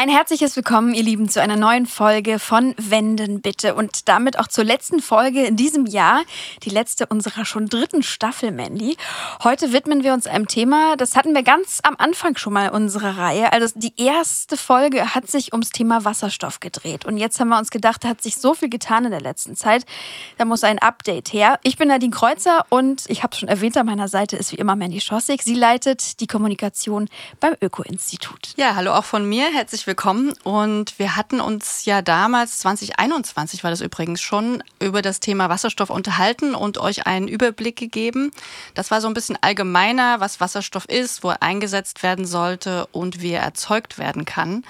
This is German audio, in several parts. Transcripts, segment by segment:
Ein herzliches Willkommen, ihr Lieben, zu einer neuen Folge von Wenden bitte und damit auch zur letzten Folge in diesem Jahr, die letzte unserer schon dritten Staffel, Mandy. Heute widmen wir uns einem Thema, das hatten wir ganz am Anfang schon mal unserer Reihe. Also die erste Folge hat sich ums Thema Wasserstoff gedreht und jetzt haben wir uns gedacht, da hat sich so viel getan in der letzten Zeit, da muss ein Update her. Ich bin Nadine Kreuzer und ich habe es schon erwähnt, an meiner Seite ist wie immer Mandy Schossig. Sie leitet die Kommunikation beim Öko-Institut. Ja, hallo auch von mir, herzlich willkommen. Und wir hatten uns ja damals, 2021 war das übrigens schon, über das Thema Wasserstoff unterhalten und euch einen Überblick gegeben. Das war so ein bisschen allgemeiner, was Wasserstoff ist, wo er eingesetzt werden sollte und wie er erzeugt werden kann.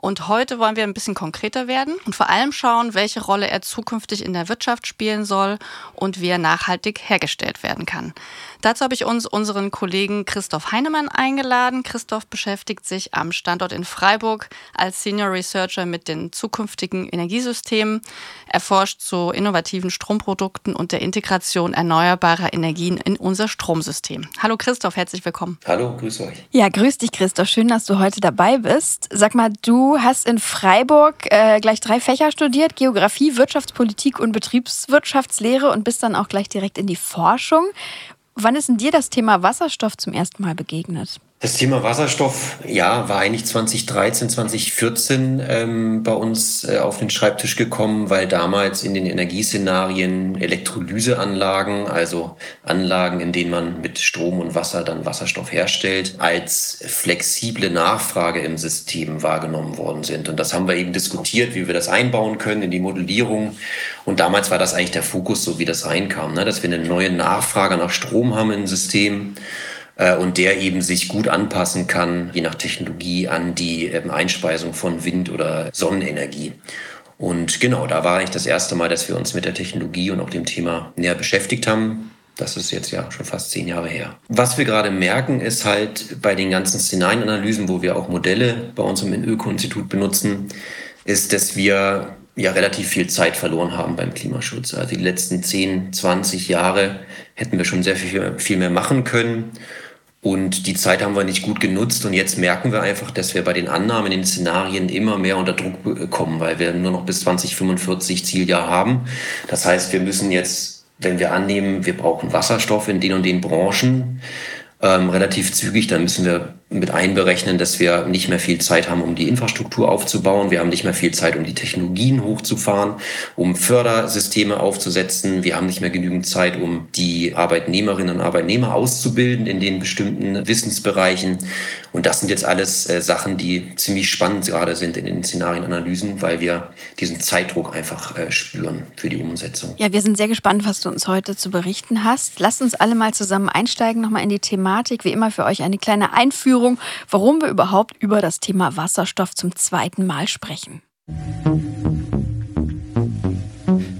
Und heute wollen wir ein bisschen konkreter werden und vor allem schauen, welche Rolle er zukünftig in der Wirtschaft spielen soll und wie er nachhaltig hergestellt werden kann. Dazu habe ich uns unseren Kollegen Christoph Heinemann eingeladen. Christoph beschäftigt sich am Standort in Freiburg als Senior Researcher mit den zukünftigen Energiesystemen. Er forscht zu innovativen Stromprodukten und der Integration erneuerbarer Energien in unser Stromsystem. Hallo Christoph, herzlich willkommen. Hallo, grüß euch. Ja, grüß dich Christoph, schön, dass du heute dabei bist. Sag mal, du hast in Freiburg äh, gleich drei Fächer studiert, Geografie, Wirtschaftspolitik und Betriebswirtschaftslehre und bist dann auch gleich direkt in die Forschung. Wann ist denn dir das Thema Wasserstoff zum ersten Mal begegnet? Das Thema Wasserstoff, ja, war eigentlich 2013, 2014 ähm, bei uns äh, auf den Schreibtisch gekommen, weil damals in den Energieszenarien Elektrolyseanlagen, also Anlagen, in denen man mit Strom und Wasser dann Wasserstoff herstellt, als flexible Nachfrage im System wahrgenommen worden sind. Und das haben wir eben diskutiert, wie wir das einbauen können in die Modellierung. Und damals war das eigentlich der Fokus, so wie das reinkam, ne? dass wir eine neue Nachfrage nach Strom haben im System und der eben sich gut anpassen kann, je nach Technologie, an die ähm, Einspeisung von Wind- oder Sonnenenergie. Und genau, da war eigentlich das erste Mal, dass wir uns mit der Technologie und auch dem Thema näher beschäftigt haben. Das ist jetzt ja schon fast zehn Jahre her. Was wir gerade merken, ist halt bei den ganzen Szenarienanalysen, wo wir auch Modelle bei uns im Öko-Institut benutzen, ist, dass wir ja relativ viel Zeit verloren haben beim Klimaschutz. Also die letzten 10, 20 Jahre hätten wir schon sehr viel, viel mehr machen können. Und die Zeit haben wir nicht gut genutzt und jetzt merken wir einfach, dass wir bei den Annahmen, in den Szenarien immer mehr unter Druck kommen, weil wir nur noch bis 2045 Zieljahr haben. Das heißt, wir müssen jetzt, wenn wir annehmen, wir brauchen Wasserstoff in den und den Branchen, ähm, relativ zügig, dann müssen wir mit einberechnen, dass wir nicht mehr viel Zeit haben, um die Infrastruktur aufzubauen. Wir haben nicht mehr viel Zeit, um die Technologien hochzufahren, um Fördersysteme aufzusetzen. Wir haben nicht mehr genügend Zeit, um die Arbeitnehmerinnen und Arbeitnehmer auszubilden in den bestimmten Wissensbereichen. Und das sind jetzt alles äh, Sachen, die ziemlich spannend gerade sind in den Szenarienanalysen, weil wir diesen Zeitdruck einfach äh, spüren für die Umsetzung. Ja, wir sind sehr gespannt, was du uns heute zu berichten hast. Lasst uns alle mal zusammen einsteigen, nochmal in die Thematik. Wie immer für euch eine kleine Einführung Einführung, warum wir überhaupt über das Thema Wasserstoff zum zweiten Mal sprechen.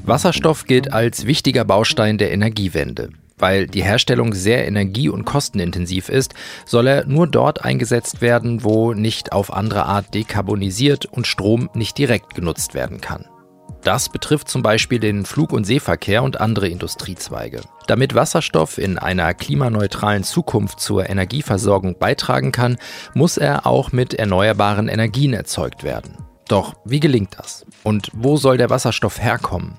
Wasserstoff gilt als wichtiger Baustein der Energiewende. Weil die Herstellung sehr energie- und kostenintensiv ist, soll er nur dort eingesetzt werden, wo nicht auf andere Art dekarbonisiert und Strom nicht direkt genutzt werden kann. Das betrifft zum Beispiel den Flug- und Seeverkehr und andere Industriezweige. Damit Wasserstoff in einer klimaneutralen Zukunft zur Energieversorgung beitragen kann, muss er auch mit erneuerbaren Energien erzeugt werden. Doch wie gelingt das? Und wo soll der Wasserstoff herkommen?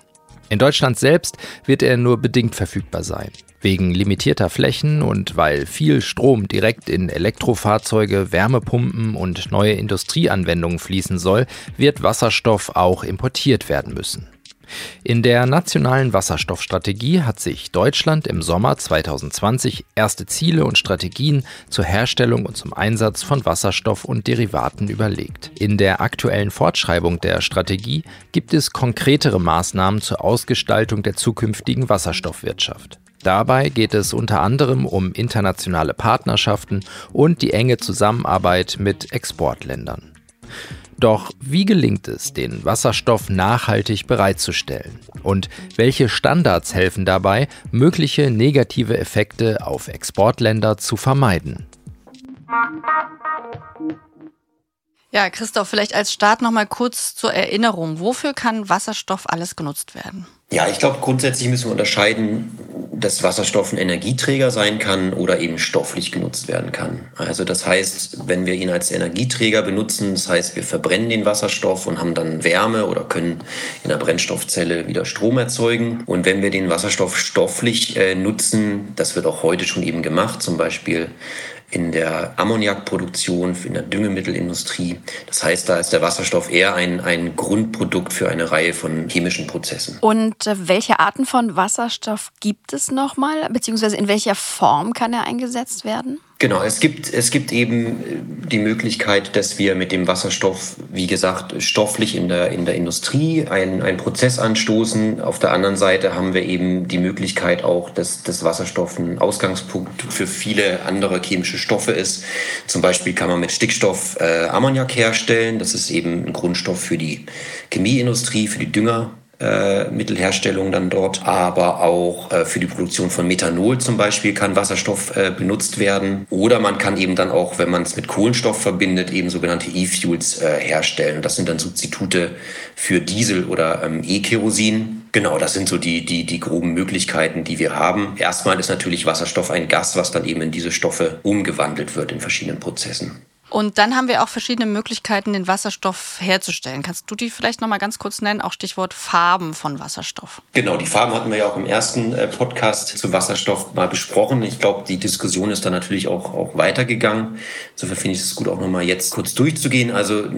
In Deutschland selbst wird er nur bedingt verfügbar sein. Wegen limitierter Flächen und weil viel Strom direkt in Elektrofahrzeuge, Wärmepumpen und neue Industrieanwendungen fließen soll, wird Wasserstoff auch importiert werden müssen. In der nationalen Wasserstoffstrategie hat sich Deutschland im Sommer 2020 erste Ziele und Strategien zur Herstellung und zum Einsatz von Wasserstoff und Derivaten überlegt. In der aktuellen Fortschreibung der Strategie gibt es konkretere Maßnahmen zur Ausgestaltung der zukünftigen Wasserstoffwirtschaft. Dabei geht es unter anderem um internationale Partnerschaften und die enge Zusammenarbeit mit Exportländern. Doch wie gelingt es, den Wasserstoff nachhaltig bereitzustellen? Und welche Standards helfen dabei, mögliche negative Effekte auf Exportländer zu vermeiden? Ja, Christoph, vielleicht als Start noch mal kurz zur Erinnerung. Wofür kann Wasserstoff alles genutzt werden? Ja, ich glaube, grundsätzlich müssen wir unterscheiden, dass Wasserstoff ein Energieträger sein kann oder eben stofflich genutzt werden kann. Also das heißt, wenn wir ihn als Energieträger benutzen, das heißt, wir verbrennen den Wasserstoff und haben dann Wärme oder können in der Brennstoffzelle wieder Strom erzeugen. Und wenn wir den Wasserstoff stofflich äh, nutzen, das wird auch heute schon eben gemacht, zum Beispiel in der Ammoniakproduktion, in der Düngemittelindustrie. Das heißt, da ist der Wasserstoff eher ein, ein Grundprodukt für eine Reihe von chemischen Prozessen. Und äh, welche Arten von Wasserstoff gibt es nochmal, beziehungsweise in welcher Form kann er eingesetzt werden? Genau, es gibt, es gibt eben äh, die Möglichkeit, dass wir mit dem Wasserstoff, wie gesagt, stofflich in der, in der Industrie einen, einen Prozess anstoßen. Auf der anderen Seite haben wir eben die Möglichkeit auch, dass das Wasserstoff ein Ausgangspunkt für viele andere chemische Stoffe ist. Zum Beispiel kann man mit Stickstoff äh, Ammoniak herstellen. Das ist eben ein Grundstoff für die Chemieindustrie, für die Dünger äh, Mittelherstellung dann dort, aber auch äh, für die Produktion von Methanol zum Beispiel kann Wasserstoff äh, benutzt werden. Oder man kann eben dann auch, wenn man es mit Kohlenstoff verbindet, eben sogenannte E-Fuels äh, herstellen. Das sind dann Substitute für Diesel oder ähm, E-Kerosin. Genau, das sind so die, die, die groben Möglichkeiten, die wir haben. Erstmal ist natürlich Wasserstoff ein Gas, was dann eben in diese Stoffe umgewandelt wird in verschiedenen Prozessen. Und dann haben wir auch verschiedene Möglichkeiten, den Wasserstoff herzustellen. Kannst du die vielleicht noch mal ganz kurz nennen? Auch Stichwort Farben von Wasserstoff. Genau, die Farben hatten wir ja auch im ersten äh, Podcast zu Wasserstoff mal besprochen. Ich glaube, die Diskussion ist dann natürlich auch, auch weitergegangen. Insofern finde ich es gut, auch noch mal jetzt kurz durchzugehen. Also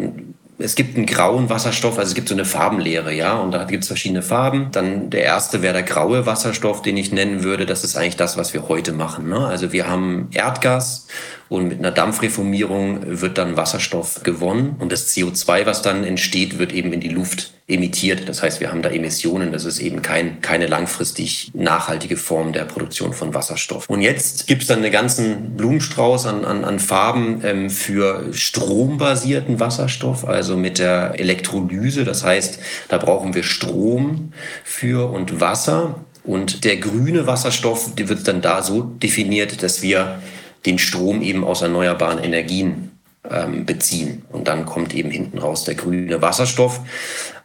es gibt einen grauen Wasserstoff, also es gibt so eine Farbenlehre, ja, und da gibt es verschiedene Farben. Dann der erste wäre der graue Wasserstoff, den ich nennen würde. Das ist eigentlich das, was wir heute machen. Ne? Also wir haben Erdgas und mit einer Dampfreformierung wird dann Wasserstoff gewonnen und das CO2, was dann entsteht, wird eben in die Luft emittiert. Das heißt, wir haben da Emissionen. Das ist eben kein, keine langfristig nachhaltige Form der Produktion von Wasserstoff. Und jetzt gibt es dann einen ganzen Blumenstrauß an, an, an Farben ähm, für strombasierten Wasserstoff, also mit der Elektrolyse. Das heißt, da brauchen wir Strom für und Wasser. Und der grüne Wasserstoff, wird dann da so definiert, dass wir den Strom eben aus erneuerbaren Energien ähm, beziehen. Und dann kommt eben hinten raus der grüne Wasserstoff.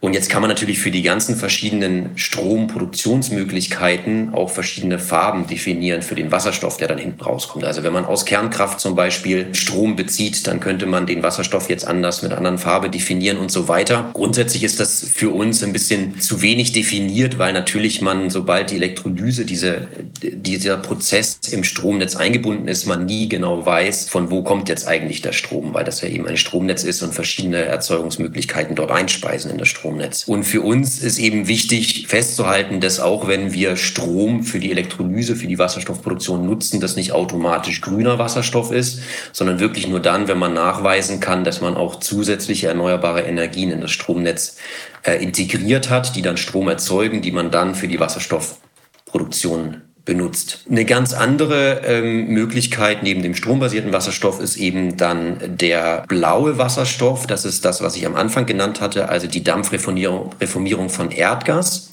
Und jetzt kann man natürlich für die ganzen verschiedenen Stromproduktionsmöglichkeiten auch verschiedene Farben definieren für den Wasserstoff, der dann hinten rauskommt. Also wenn man aus Kernkraft zum Beispiel Strom bezieht, dann könnte man den Wasserstoff jetzt anders mit anderen Farbe definieren und so weiter. Grundsätzlich ist das für uns ein bisschen zu wenig definiert, weil natürlich man, sobald die Elektrolyse, diese, dieser Prozess im Stromnetz eingebunden ist, man nie genau weiß, von wo kommt jetzt eigentlich der Strom, weil das ja eben ein Stromnetz ist und verschiedene Erzeugungsmöglichkeiten dort einspeisen in das Strom. Stromnetz. Und für uns ist eben wichtig festzuhalten, dass auch wenn wir Strom für die Elektrolyse, für die Wasserstoffproduktion nutzen, das nicht automatisch grüner Wasserstoff ist, sondern wirklich nur dann, wenn man nachweisen kann, dass man auch zusätzliche erneuerbare Energien in das Stromnetz äh, integriert hat, die dann Strom erzeugen, die man dann für die Wasserstoffproduktion benutzt. Eine ganz andere ähm, Möglichkeit neben dem strombasierten Wasserstoff ist eben dann der blaue Wasserstoff. Das ist das, was ich am Anfang genannt hatte, also die Dampfreformierung von Erdgas.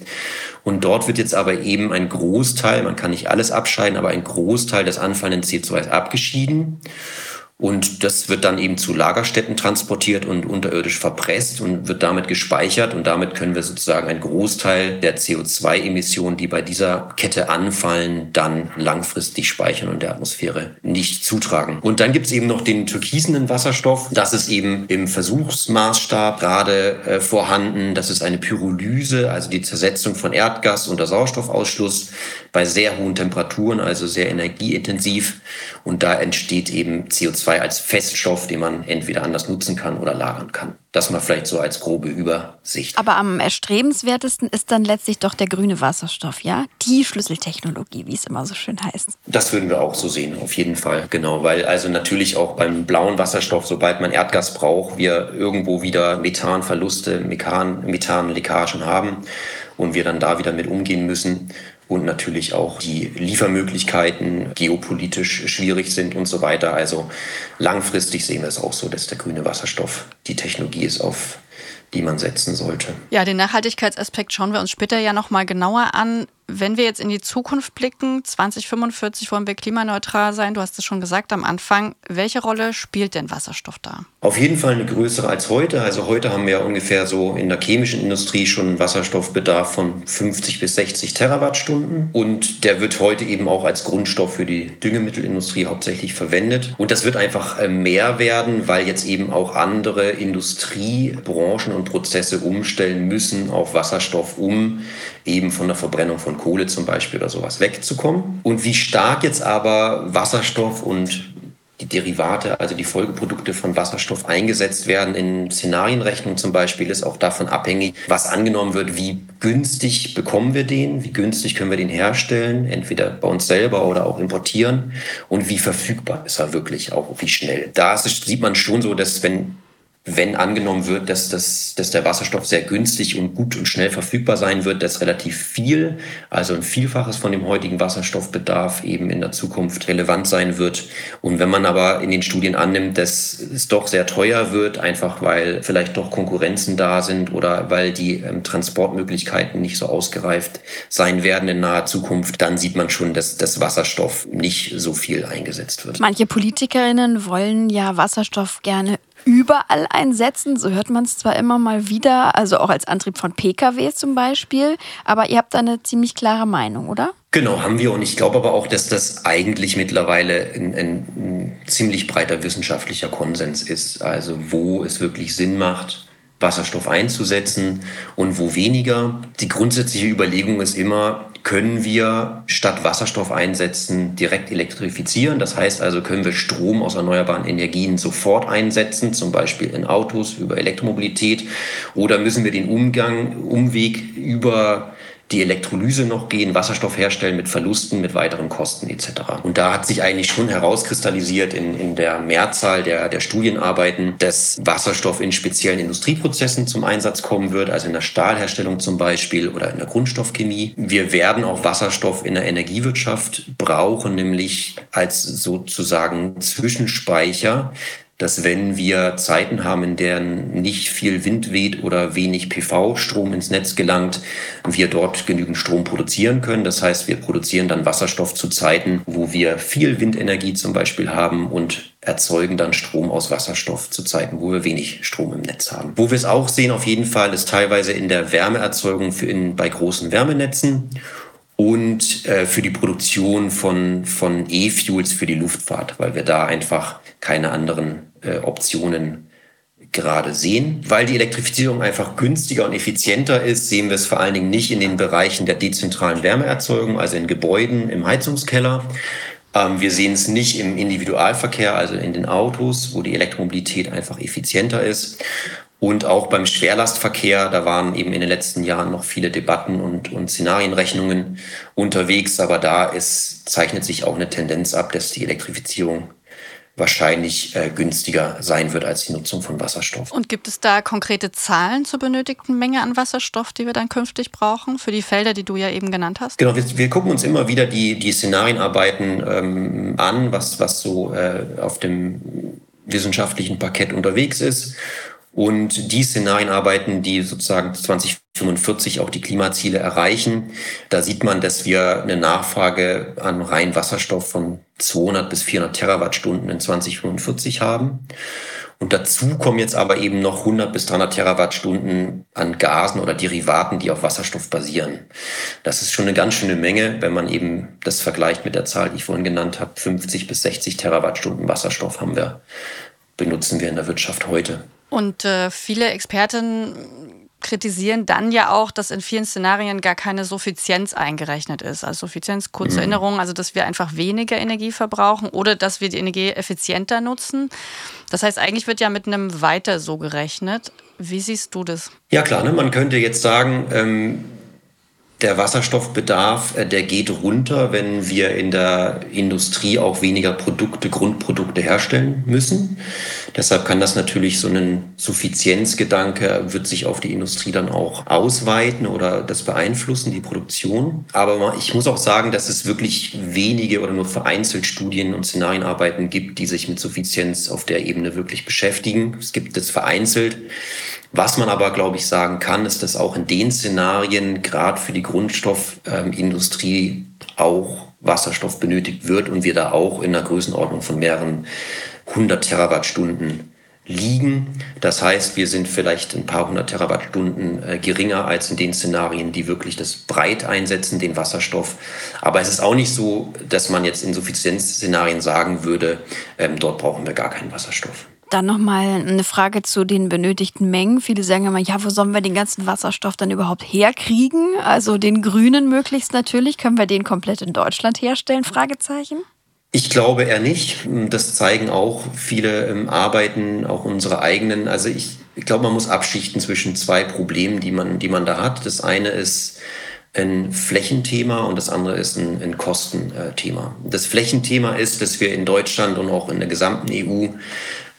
Und dort wird jetzt aber eben ein Großteil, man kann nicht alles abscheiden, aber ein Großteil des anfallenden CO2 abgeschieden. Und das wird dann eben zu Lagerstätten transportiert und unterirdisch verpresst und wird damit gespeichert. Und damit können wir sozusagen einen Großteil der CO2-Emissionen, die bei dieser Kette anfallen, dann langfristig speichern und der Atmosphäre nicht zutragen. Und dann gibt es eben noch den türkisenen Wasserstoff. Das ist eben im Versuchsmaßstab gerade äh, vorhanden. Das ist eine Pyrolyse, also die Zersetzung von Erdgas unter Sauerstoffausschluss bei sehr hohen Temperaturen, also sehr energieintensiv. Und da entsteht eben CO2 CO2 als Feststoff, den man entweder anders nutzen kann oder lagern kann. Das mal vielleicht so als grobe Übersicht. Aber am erstrebenswertesten ist dann letztlich doch der grüne Wasserstoff, ja? Die Schlüsseltechnologie, wie es immer so schön heißt. Das würden wir auch so sehen, auf jeden Fall. Genau, weil also natürlich auch beim blauen Wasserstoff, sobald man Erdgas braucht, wir irgendwo wieder Methanverluste, Methan, Methanleckagen haben und wir dann da wieder mit umgehen müssen und natürlich auch die Liefermöglichkeiten geopolitisch schwierig sind und so weiter. Also langfristig sehen wir es auch so, dass der grüne Wasserstoff die Technologie ist, auf die man setzen sollte. Ja, den Nachhaltigkeitsaspekt schauen wir uns später ja noch mal genauer an. Wenn wir jetzt in die Zukunft blicken, 2045 wollen wir klimaneutral sein, du hast es schon gesagt am Anfang, welche Rolle spielt denn Wasserstoff da? Auf jeden Fall eine größere als heute. Also heute haben wir ungefähr so in der chemischen Industrie schon einen Wasserstoffbedarf von 50 bis 60 Terawattstunden. Und der wird heute eben auch als Grundstoff für die Düngemittelindustrie hauptsächlich verwendet. Und das wird einfach äh, mehr werden, weil jetzt eben auch andere Industriebranchen und Prozesse umstellen müssen auf Wasserstoff, um eben von der Verbrennung von Kohle zum Beispiel oder sowas wegzukommen. Und wie stark jetzt aber Wasserstoff und die Derivate, also die Folgeprodukte von Wasserstoff eingesetzt werden in Szenarienrechnung zum Beispiel, ist auch davon abhängig, was angenommen wird, wie günstig bekommen wir den, wie günstig können wir den herstellen, entweder bei uns selber oder auch importieren und wie verfügbar ist er wirklich, auch wie schnell. Da sieht man schon so, dass wenn wenn angenommen wird, dass, das, dass der Wasserstoff sehr günstig und gut und schnell verfügbar sein wird, dass relativ viel, also ein Vielfaches von dem heutigen Wasserstoffbedarf eben in der Zukunft relevant sein wird. Und wenn man aber in den Studien annimmt, dass es doch sehr teuer wird, einfach weil vielleicht doch Konkurrenzen da sind oder weil die ähm, Transportmöglichkeiten nicht so ausgereift sein werden in naher Zukunft, dann sieht man schon, dass das Wasserstoff nicht so viel eingesetzt wird. Manche Politikerinnen wollen ja Wasserstoff gerne überall einsetzen. So hört man es zwar immer mal wieder, also auch als Antrieb von Pkw zum Beispiel, aber ihr habt da eine ziemlich klare Meinung, oder? Genau, haben wir. Und ich glaube aber auch, dass das eigentlich mittlerweile ein, ein, ein ziemlich breiter wissenschaftlicher Konsens ist. Also wo es wirklich Sinn macht, Wasserstoff einzusetzen und wo weniger. Die grundsätzliche Überlegung ist immer, können wir statt Wasserstoff einsetzen direkt elektrifizieren. Das heißt also, können wir Strom aus erneuerbaren Energien sofort einsetzen, zum Beispiel in Autos über Elektromobilität, oder müssen wir den Umgang, Umweg über die Elektrolyse noch gehen, Wasserstoff herstellen mit Verlusten, mit weiteren Kosten etc. Und da hat sich eigentlich schon herauskristallisiert in, in der Mehrzahl der, der Studienarbeiten, dass Wasserstoff in speziellen Industrieprozessen zum Einsatz kommen wird, also in der Stahlherstellung zum Beispiel oder in der Grundstoffchemie. Wir werden auch Wasserstoff in der Energiewirtschaft brauchen, nämlich als sozusagen Zwischenspeicher dass wenn wir Zeiten haben, in denen nicht viel Wind weht oder wenig PV-Strom ins Netz gelangt, wir dort genügend Strom produzieren können. Das heißt, wir produzieren dann Wasserstoff zu Zeiten, wo wir viel Windenergie zum Beispiel haben und erzeugen dann Strom aus Wasserstoff zu Zeiten, wo wir wenig Strom im Netz haben. Wo wir es auch sehen, auf jeden Fall, ist teilweise in der Wärmeerzeugung für in, bei großen Wärmenetzen und äh, für die Produktion von, von E-Fuels für die Luftfahrt, weil wir da einfach keine anderen äh, Optionen gerade sehen. Weil die Elektrifizierung einfach günstiger und effizienter ist, sehen wir es vor allen Dingen nicht in den Bereichen der dezentralen Wärmeerzeugung, also in Gebäuden, im Heizungskeller. Ähm, wir sehen es nicht im Individualverkehr, also in den Autos, wo die Elektromobilität einfach effizienter ist. Und auch beim Schwerlastverkehr, da waren eben in den letzten Jahren noch viele Debatten und, und Szenarienrechnungen unterwegs, aber da ist, zeichnet sich auch eine Tendenz ab, dass die Elektrifizierung wahrscheinlich äh, günstiger sein wird als die Nutzung von Wasserstoff. Und gibt es da konkrete Zahlen zur benötigten Menge an Wasserstoff, die wir dann künftig brauchen, für die Felder, die du ja eben genannt hast? Genau, wir, wir gucken uns immer wieder die, die Szenarienarbeiten ähm, an, was, was so äh, auf dem wissenschaftlichen Parkett unterwegs ist. Und die Szenarienarbeiten, die sozusagen 2045 auch die Klimaziele erreichen, da sieht man, dass wir eine Nachfrage an rein Wasserstoff von 200 bis 400 Terawattstunden in 2045 haben. Und dazu kommen jetzt aber eben noch 100 bis 300 Terawattstunden an Gasen oder Derivaten, die auf Wasserstoff basieren. Das ist schon eine ganz schöne Menge, wenn man eben das vergleicht mit der Zahl, die ich vorhin genannt habe. 50 bis 60 Terawattstunden Wasserstoff haben wir, benutzen wir in der Wirtschaft heute. Und äh, viele Experten kritisieren dann ja auch, dass in vielen Szenarien gar keine Suffizienz eingerechnet ist. Also Suffizienz, kurze mhm. Erinnerung, also dass wir einfach weniger Energie verbrauchen oder dass wir die Energie effizienter nutzen. Das heißt, eigentlich wird ja mit einem Weiter so gerechnet. Wie siehst du das? Ja klar, ne? man könnte jetzt sagen, ähm, der Wasserstoffbedarf, äh, der geht runter, wenn wir in der Industrie auch weniger Produkte, Grundprodukte herstellen müssen. Deshalb kann das natürlich so ein Suffizienzgedanke wird sich auf die Industrie dann auch ausweiten oder das beeinflussen, die Produktion. Aber ich muss auch sagen, dass es wirklich wenige oder nur vereinzelt Studien und Szenarienarbeiten gibt, die sich mit Suffizienz auf der Ebene wirklich beschäftigen. Es gibt es vereinzelt Was man aber, glaube ich, sagen kann, ist, dass auch in den Szenarien, gerade für die Grundstoffindustrie, auch Wasserstoff benötigt wird und wir da auch in einer Größenordnung von mehreren hundert Terawattstunden liegen. Das heißt, wir sind vielleicht ein paar hundert Terawattstunden äh, geringer als in den Szenarien, die wirklich das breit einsetzen, den Wasserstoff. Aber es ist auch nicht so, dass man jetzt in Suffizienzszenarien sagen würde, ähm, dort brauchen wir gar keinen Wasserstoff. Dann nochmal eine Frage zu den benötigten Mengen. Viele sagen immer, ja, wo sollen wir den ganzen Wasserstoff dann überhaupt herkriegen? Also den grünen möglichst natürlich. Können wir den komplett in Deutschland herstellen? Fragezeichen. Ich glaube eher nicht. Das zeigen auch viele ähm, Arbeiten, auch unsere eigenen. Also ich, ich glaube, man muss abschichten zwischen zwei Problemen, die man, die man da hat. Das eine ist ein Flächenthema und das andere ist ein, ein Kostenthema. Das Flächenthema ist, dass wir in Deutschland und auch in der gesamten EU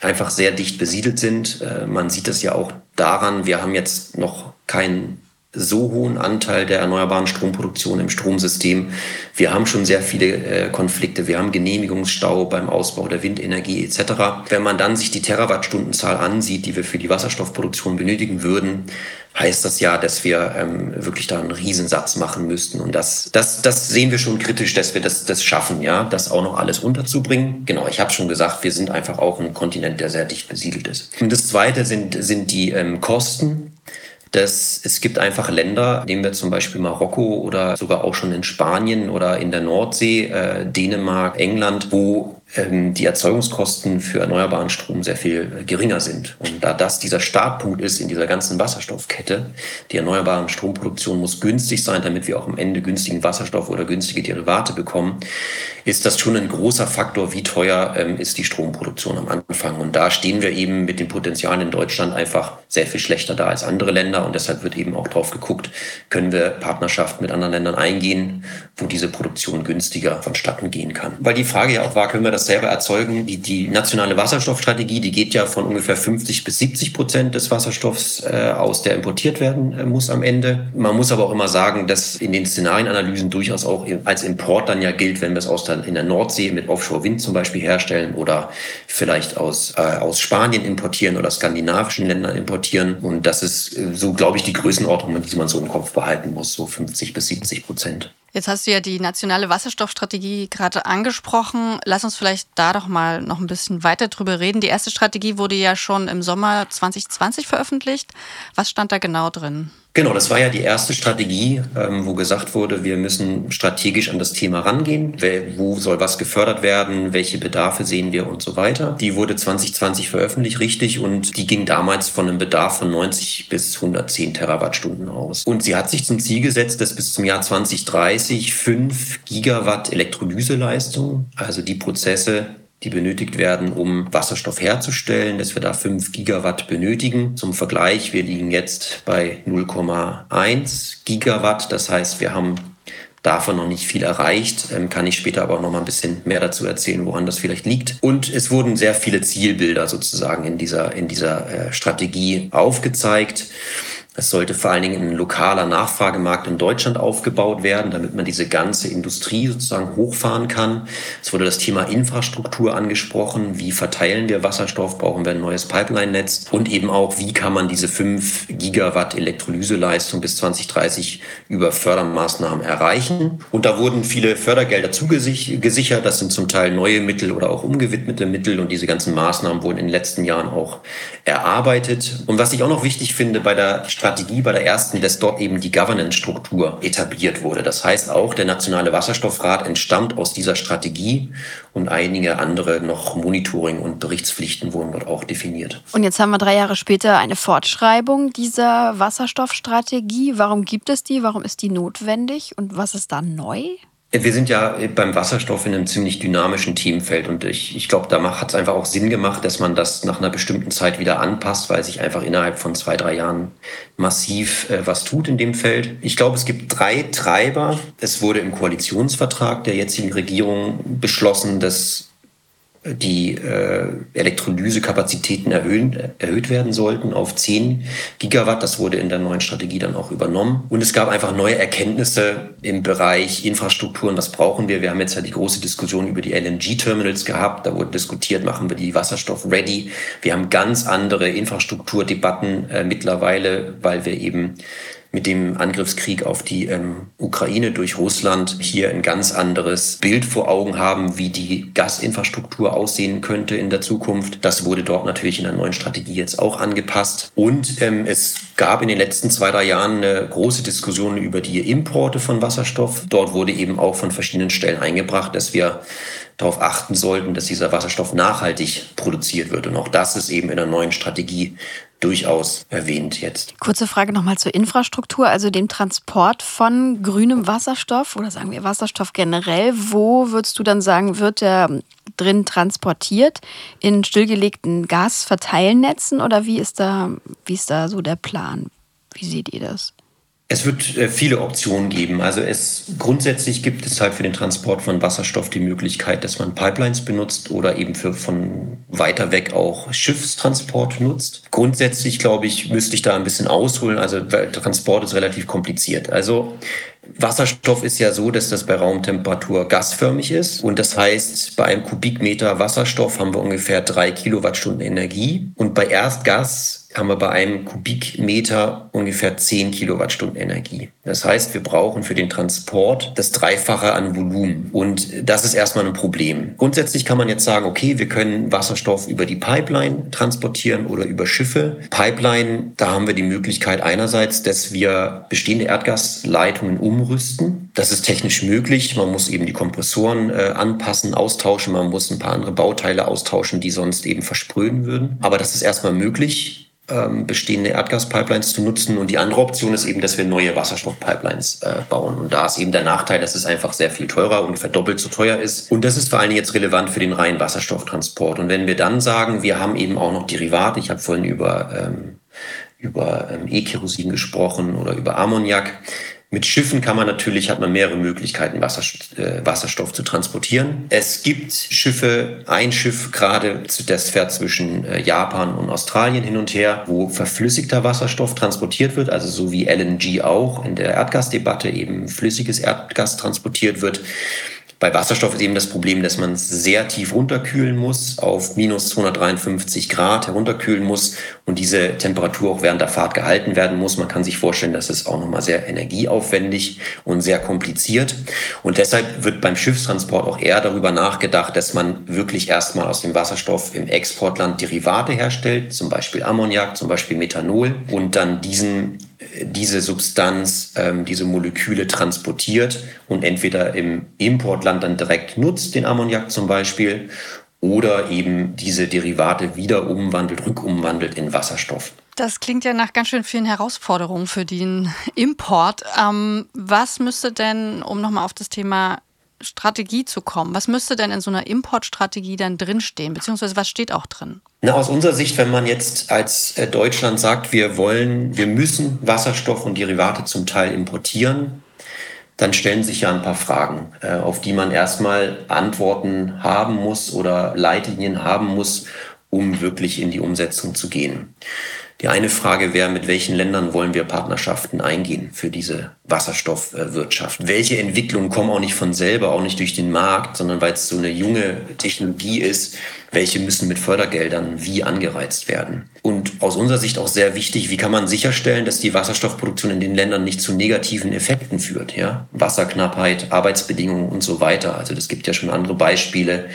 einfach sehr dicht besiedelt sind. Äh, man sieht das ja auch daran, wir haben jetzt noch keinen so hohen Anteil der erneuerbaren Stromproduktion im Stromsystem. Wir haben schon sehr viele äh, Konflikte. Wir haben Genehmigungsstau beim Ausbau der Windenergie etc. Wenn man dann sich die Terawattstundenzahl ansieht, die wir für die Wasserstoffproduktion benötigen würden, heißt das ja, dass wir ähm, wirklich da einen Riesensatz machen müssten. Und das, das, das sehen wir schon kritisch, dass wir das, das schaffen, ja, das auch noch alles unterzubringen. Genau, ich habe schon gesagt, wir sind einfach auch ein Kontinent, der sehr dicht besiedelt ist. Und das Zweite sind, sind die ähm, Kosten dass es gibt einfach Länder, nehmen wir zum Beispiel Marokko oder sogar auch schon in Spanien oder in der Nordsee, äh, Dänemark, England, wo die Erzeugungskosten für erneuerbaren Strom sehr viel geringer sind. Und da das dieser Startpunkt ist in dieser ganzen Wasserstoffkette, die erneuerbaren Stromproduktion muss günstig sein, damit wir auch am Ende günstigen Wasserstoff oder günstige Derivate bekommen, ist das schon ein großer Faktor, wie teuer ähm, ist die Stromproduktion am Anfang. Und da stehen wir eben mit den Potenzialen in Deutschland einfach sehr viel schlechter da als andere Länder. Und deshalb wird eben auch drauf geguckt, können wir Partnerschaften mit anderen Ländern eingehen, wo diese Produktion günstiger vonstatten gehen kann. Weil die Frage ja auch war, können wir das selber erzeugen. Die, die nationale Wasserstoffstrategie, die geht ja von ungefähr 50 bis 70 Prozent des Wasserstoffs äh, aus, der importiert werden äh, muss am Ende. Man muss aber auch immer sagen, dass in den Szenarienanalysen durchaus auch als Import dann ja gilt, wenn wir es aus der, in der Nordsee mit Offshore-Wind zum Beispiel herstellen oder vielleicht aus, äh, aus Spanien importieren oder skandinavischen Ländern importieren. Und das ist äh, so, glaube ich, die Größenordnung, die man so im Kopf behalten muss, so 50 bis 70 Prozent. Jetzt hast du ja die nationale Wasserstoffstrategie gerade angesprochen. Lass uns vielleicht da doch mal noch ein bisschen weiter drüber reden. Die erste Strategie wurde ja schon im Sommer 2020 veröffentlicht. Was stand da genau drin? Genau, das war ja die erste Strategie, ähm, wo gesagt wurde, wir müssen strategisch an das Thema rangehen. Wo soll was gefördert werden? Welche Bedarfe sehen wir und so weiter? Die wurde 2020 veröffentlicht, richtig, und die ging damals von einem Bedarf von 90 bis 110 Terawattstunden aus. Und sie hat sich zum Ziel gesetzt, dass bis zum Jahr 2030 5 Gigawatt Elektrolyseleistung, also die Prozesse, die benötigt werden, um Wasserstoff herzustellen, dass wir da 5 Gigawatt benötigen. Zum Vergleich, wir liegen jetzt bei 0,1 Gigawatt. Das heißt, wir haben davon noch nicht viel erreicht. Ähm, kann ich später aber auch noch mal ein bisschen mehr dazu erzählen, woran das vielleicht liegt. Und es wurden sehr viele Zielbilder sozusagen in dieser, in dieser äh, Strategie aufgezeigt. Es sollte vor allen Dingen ein lokaler Nachfragemarkt in Deutschland aufgebaut werden, damit man diese ganze Industrie sozusagen hochfahren kann. Es wurde das Thema Infrastruktur angesprochen. Wie verteilen wir Wasserstoff? Brauchen wir ein neues Pipeline-Netz? Und eben auch, wie kann man diese 5 Gigawatt Elektrolyseleistung bis 2030 über Fördermaßnahmen erreichen? Und da wurden viele Fördergelder zugesichert. Das sind zum Teil neue Mittel oder auch umgewidmete Mittel. Und diese ganzen Maßnahmen wurden in den letzten Jahren auch erarbeitet. Und was ich auch noch wichtig finde bei der Strategie, Strategie bei der ersten, dass dort eben die Governance-Struktur etabliert wurde. Das heißt, auch der Nationale Wasserstoffrat entstammt aus dieser Strategie und einige andere noch Monitoring- und Berichtspflichten wurden dort auch definiert. Und jetzt haben wir drei Jahre später eine Fortschreibung dieser Wasserstoffstrategie. Warum gibt es die? Warum ist die notwendig? Und was ist da neu? Wir sind ja beim Wasserstoff in einem ziemlich dynamischen Teamfeld und ich, ich glaube, da hat es einfach auch Sinn gemacht, dass man das nach einer bestimmten Zeit wieder anpasst, weil sich einfach innerhalb von zwei, drei Jahren massiv äh, was tut in dem Feld. Ich glaube, es gibt drei Treiber. Es wurde im Koalitionsvertrag der jetzigen Regierung beschlossen, dass die äh, Elektrolysekapazitäten erhöhen, erhöht werden sollten auf 10 Gigawatt. Das wurde in der neuen Strategie dann auch übernommen. Und es gab einfach neue Erkenntnisse im Bereich Infrastrukturen. Was brauchen wir? Wir haben jetzt ja die große Diskussion über die LNG-Terminals gehabt. Da wurde diskutiert, machen wir die Wasserstoff ready. Wir haben ganz andere Infrastrukturdebatten äh, mittlerweile, weil wir eben mit dem Angriffskrieg auf die ähm, Ukraine durch Russland hier ein ganz anderes Bild vor Augen haben, wie die Gasinfrastruktur aussehen könnte in der Zukunft. Das wurde dort natürlich in der neuen Strategie jetzt auch angepasst. Und ähm, es gab in den letzten zwei, drei Jahren eine große Diskussion über die Importe von Wasserstoff. Dort wurde eben auch von verschiedenen Stellen eingebracht, dass wir darauf achten sollten, dass dieser Wasserstoff nachhaltig produziert wird. Und auch das ist eben in der neuen Strategie durchaus erwähnt jetzt. Kurze Frage nochmal zur Infrastruktur, also dem Transport von grünem Wasserstoff oder sagen wir Wasserstoff generell. Wo würdest du dann sagen, wird der drin transportiert? In stillgelegten Gasverteilnetzen oder wie ist da, wie ist da so der Plan? Wie seht ihr das? Es wird äh, viele Optionen geben. Also es grundsätzlich gibt es halt für den Transport von Wasserstoff die Möglichkeit, dass man Pipelines benutzt oder eben für von weiter weg auch Schiffstransport nutzt. Grundsätzlich glaube ich, müsste ich da ein bisschen ausholen. Also Transport ist relativ kompliziert. Also Wasserstoff ist ja so, dass das bei Raumtemperatur gasförmig ist. Und das heißt, bei einem Kubikmeter Wasserstoff haben wir ungefähr drei Kilowattstunden Energie. Und bei Erstgas haben wir bei einem Kubikmeter ungefähr 10 Kilowattstunden Energie. Das heißt, wir brauchen für den Transport das Dreifache an Volumen. Und das ist erstmal ein Problem. Grundsätzlich kann man jetzt sagen, okay, wir können Wasserstoff über die Pipeline transportieren oder über Schiffe. Pipeline, da haben wir die Möglichkeit einerseits, dass wir bestehende Erdgasleitungen umrüsten. Das ist technisch möglich. Man muss eben die Kompressoren äh, anpassen, austauschen. Man muss ein paar andere Bauteile austauschen, die sonst eben verspröhen würden. Aber das ist erstmal möglich ähm, bestehende Erdgaspipelines zu nutzen. Und die andere Option ist eben, dass wir neue Wasserstoffpipelines äh, bauen. Und da ist eben der Nachteil, dass es einfach sehr viel teurer, ungefähr doppelt so teuer ist. Und das ist vor allen jetzt relevant für den reinen Wasserstofftransport. Und wenn wir dann sagen, wir haben eben auch noch Derivate, ich habe vorhin über, ähm, über ähm, E-Kerosin gesprochen oder über Ammoniak, mit Schiffen kann man natürlich, hat man mehrere Möglichkeiten, Wasserstoff, äh, Wasserstoff zu transportieren. Es gibt Schiffe, ein Schiff gerade, das fährt zwischen äh, Japan und Australien hin und her, wo verflüssigter Wasserstoff transportiert wird, also so wie LNG auch in der Erdgasdebatte eben flüssiges Erdgas transportiert wird. Bei Wasserstoff ist eben das Problem, dass man es sehr tief runterkühlen muss, auf minus 253 Grad herunterkühlen muss und diese Temperatur auch während der Fahrt gehalten werden muss. Man kann sich vorstellen, dass es auch nochmal sehr energieaufwendig und sehr kompliziert. Und deshalb wird beim Schiffstransport auch eher darüber nachgedacht, dass man wirklich erstmal aus dem Wasserstoff im Exportland Derivate herstellt, zum Beispiel Ammoniak, zum Beispiel Methanol und dann diesen diese Substanz, ähm, diese Moleküle transportiert und entweder im Importland dann direkt nutzt, den Ammoniak zum Beispiel, oder eben diese Derivate wieder umwandelt, rückumwandelt in Wasserstoff. Das klingt ja nach ganz schön vielen Herausforderungen für den Import. Ähm, was müsste denn, um nochmal auf das Thema Strategie zu kommen, was müsste denn in so einer Importstrategie dann drinstehen, beziehungsweise was steht auch drin? Na, aus unserer Sicht, wenn man jetzt als äh, Deutschland sagt, wir wollen, wir müssen Wasserstoff und Derivate zum Teil importieren, dann stellen sich ja ein paar Fragen, äh, auf die man erstmal Antworten haben muss oder Leitlinien haben muss, um wirklich in die Umsetzung zu gehen. Die eine Frage wäre, mit welchen Ländern wollen wir Partnerschaften eingehen für diese Wasserstoffwirtschaft? Welche Entwicklungen kommen auch nicht von selber, auch nicht durch den Markt, sondern weil es so eine junge Technologie ist, welche müssen mit Fördergeldern wie angereizt werden? Und aus unserer Sicht auch sehr wichtig, wie kann man sicherstellen, dass die Wasserstoffproduktion in den Ländern nicht zu negativen Effekten führt? Ja? Wasserknappheit, Arbeitsbedingungen und so weiter. Also das gibt ja schon andere Beispiele,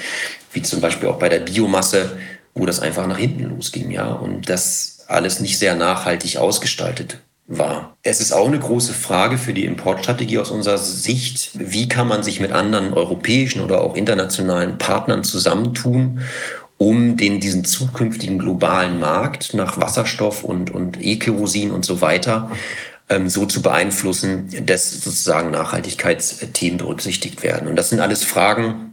wie zum Beispiel auch bei der Biomasse, wo das einfach nach hinten losging. Ja? Und das alles nicht sehr nachhaltig ausgestaltet war. Es ist auch eine große Frage für die Importstrategie aus unserer Sicht. Wie kann man sich mit anderen europäischen oder auch internationalen Partnern zusammentun, um den, diesen zukünftigen globalen Markt nach Wasserstoff und, und E-Kerosin und so weiter ähm, so zu beeinflussen, dass sozusagen Nachhaltigkeitsthemen berücksichtigt werden. Und das sind alles Fragen,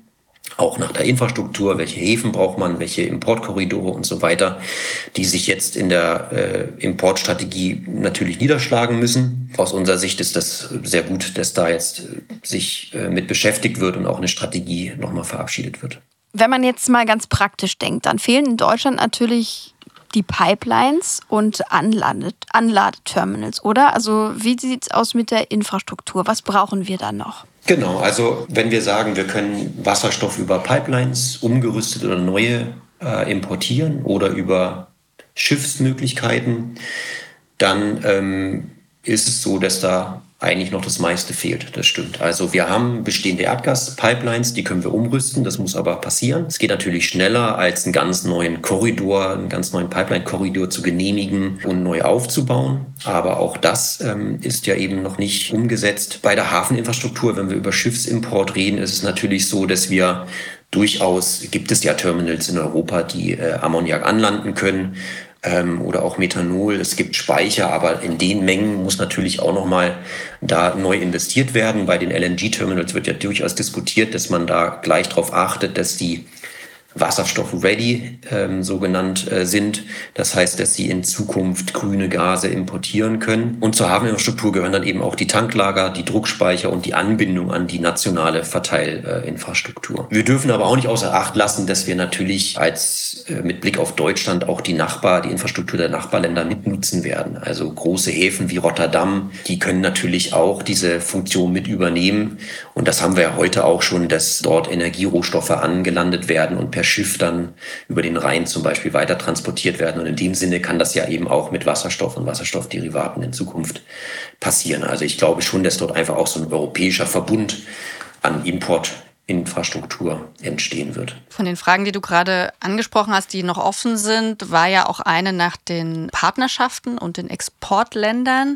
auch nach der Infrastruktur, welche Häfen braucht man, welche Importkorridore und so weiter, die sich jetzt in der äh, Importstrategie natürlich niederschlagen müssen. Aus unserer Sicht ist das sehr gut, dass da jetzt äh, sich äh, mit beschäftigt wird und auch eine Strategie nochmal verabschiedet wird. Wenn man jetzt mal ganz praktisch denkt, dann fehlen in Deutschland natürlich die Pipelines und Anlade Anladeterminals, oder? Also wie sieht es aus mit der Infrastruktur? Was brauchen wir da noch? Genau, also wenn wir sagen, wir können Wasserstoff über Pipelines umgerüstet oder neue äh, importieren oder über Schiffsmöglichkeiten, dann ähm, ist es so, dass da eigentlich noch das meiste fehlt. Das stimmt. Also wir haben bestehende Erdgaspipelines, die können wir umrüsten. Das muss aber passieren. Es geht natürlich schneller, als einen ganz neuen Korridor, einen ganz neuen Pipeline-Korridor zu genehmigen und neu aufzubauen. Aber auch das ähm, ist ja eben noch nicht umgesetzt. Bei der Hafeninfrastruktur, wenn wir über Schiffsimport reden, ist es natürlich so, dass wir Durchaus gibt es ja Terminals in Europa, die äh, Ammoniak anlanden können ähm, oder auch Methanol. Es gibt Speicher, aber in den Mengen muss natürlich auch nochmal da neu investiert werden. Bei den LNG-Terminals wird ja durchaus diskutiert, dass man da gleich darauf achtet, dass die Wasserstoff-ready ähm, so genannt äh, sind. Das heißt, dass sie in Zukunft grüne Gase importieren können. Und zur Hafeninfrastruktur gehören dann eben auch die Tanklager, die Druckspeicher und die Anbindung an die nationale Verteilinfrastruktur. Wir dürfen aber auch nicht außer Acht lassen, dass wir natürlich als äh, mit Blick auf Deutschland auch die Nachbar, die Infrastruktur der Nachbarländer mitnutzen werden. Also große Häfen wie Rotterdam, die können natürlich auch diese Funktion mit übernehmen. Und das haben wir ja heute auch schon, dass dort Energierohstoffe angelandet werden und per Schiff dann über den Rhein zum Beispiel weiter transportiert werden. Und in dem Sinne kann das ja eben auch mit Wasserstoff und Wasserstoffderivaten in Zukunft passieren. Also ich glaube schon, dass dort einfach auch so ein europäischer Verbund an Import Infrastruktur entstehen wird. Von den Fragen, die du gerade angesprochen hast, die noch offen sind, war ja auch eine nach den Partnerschaften und den Exportländern.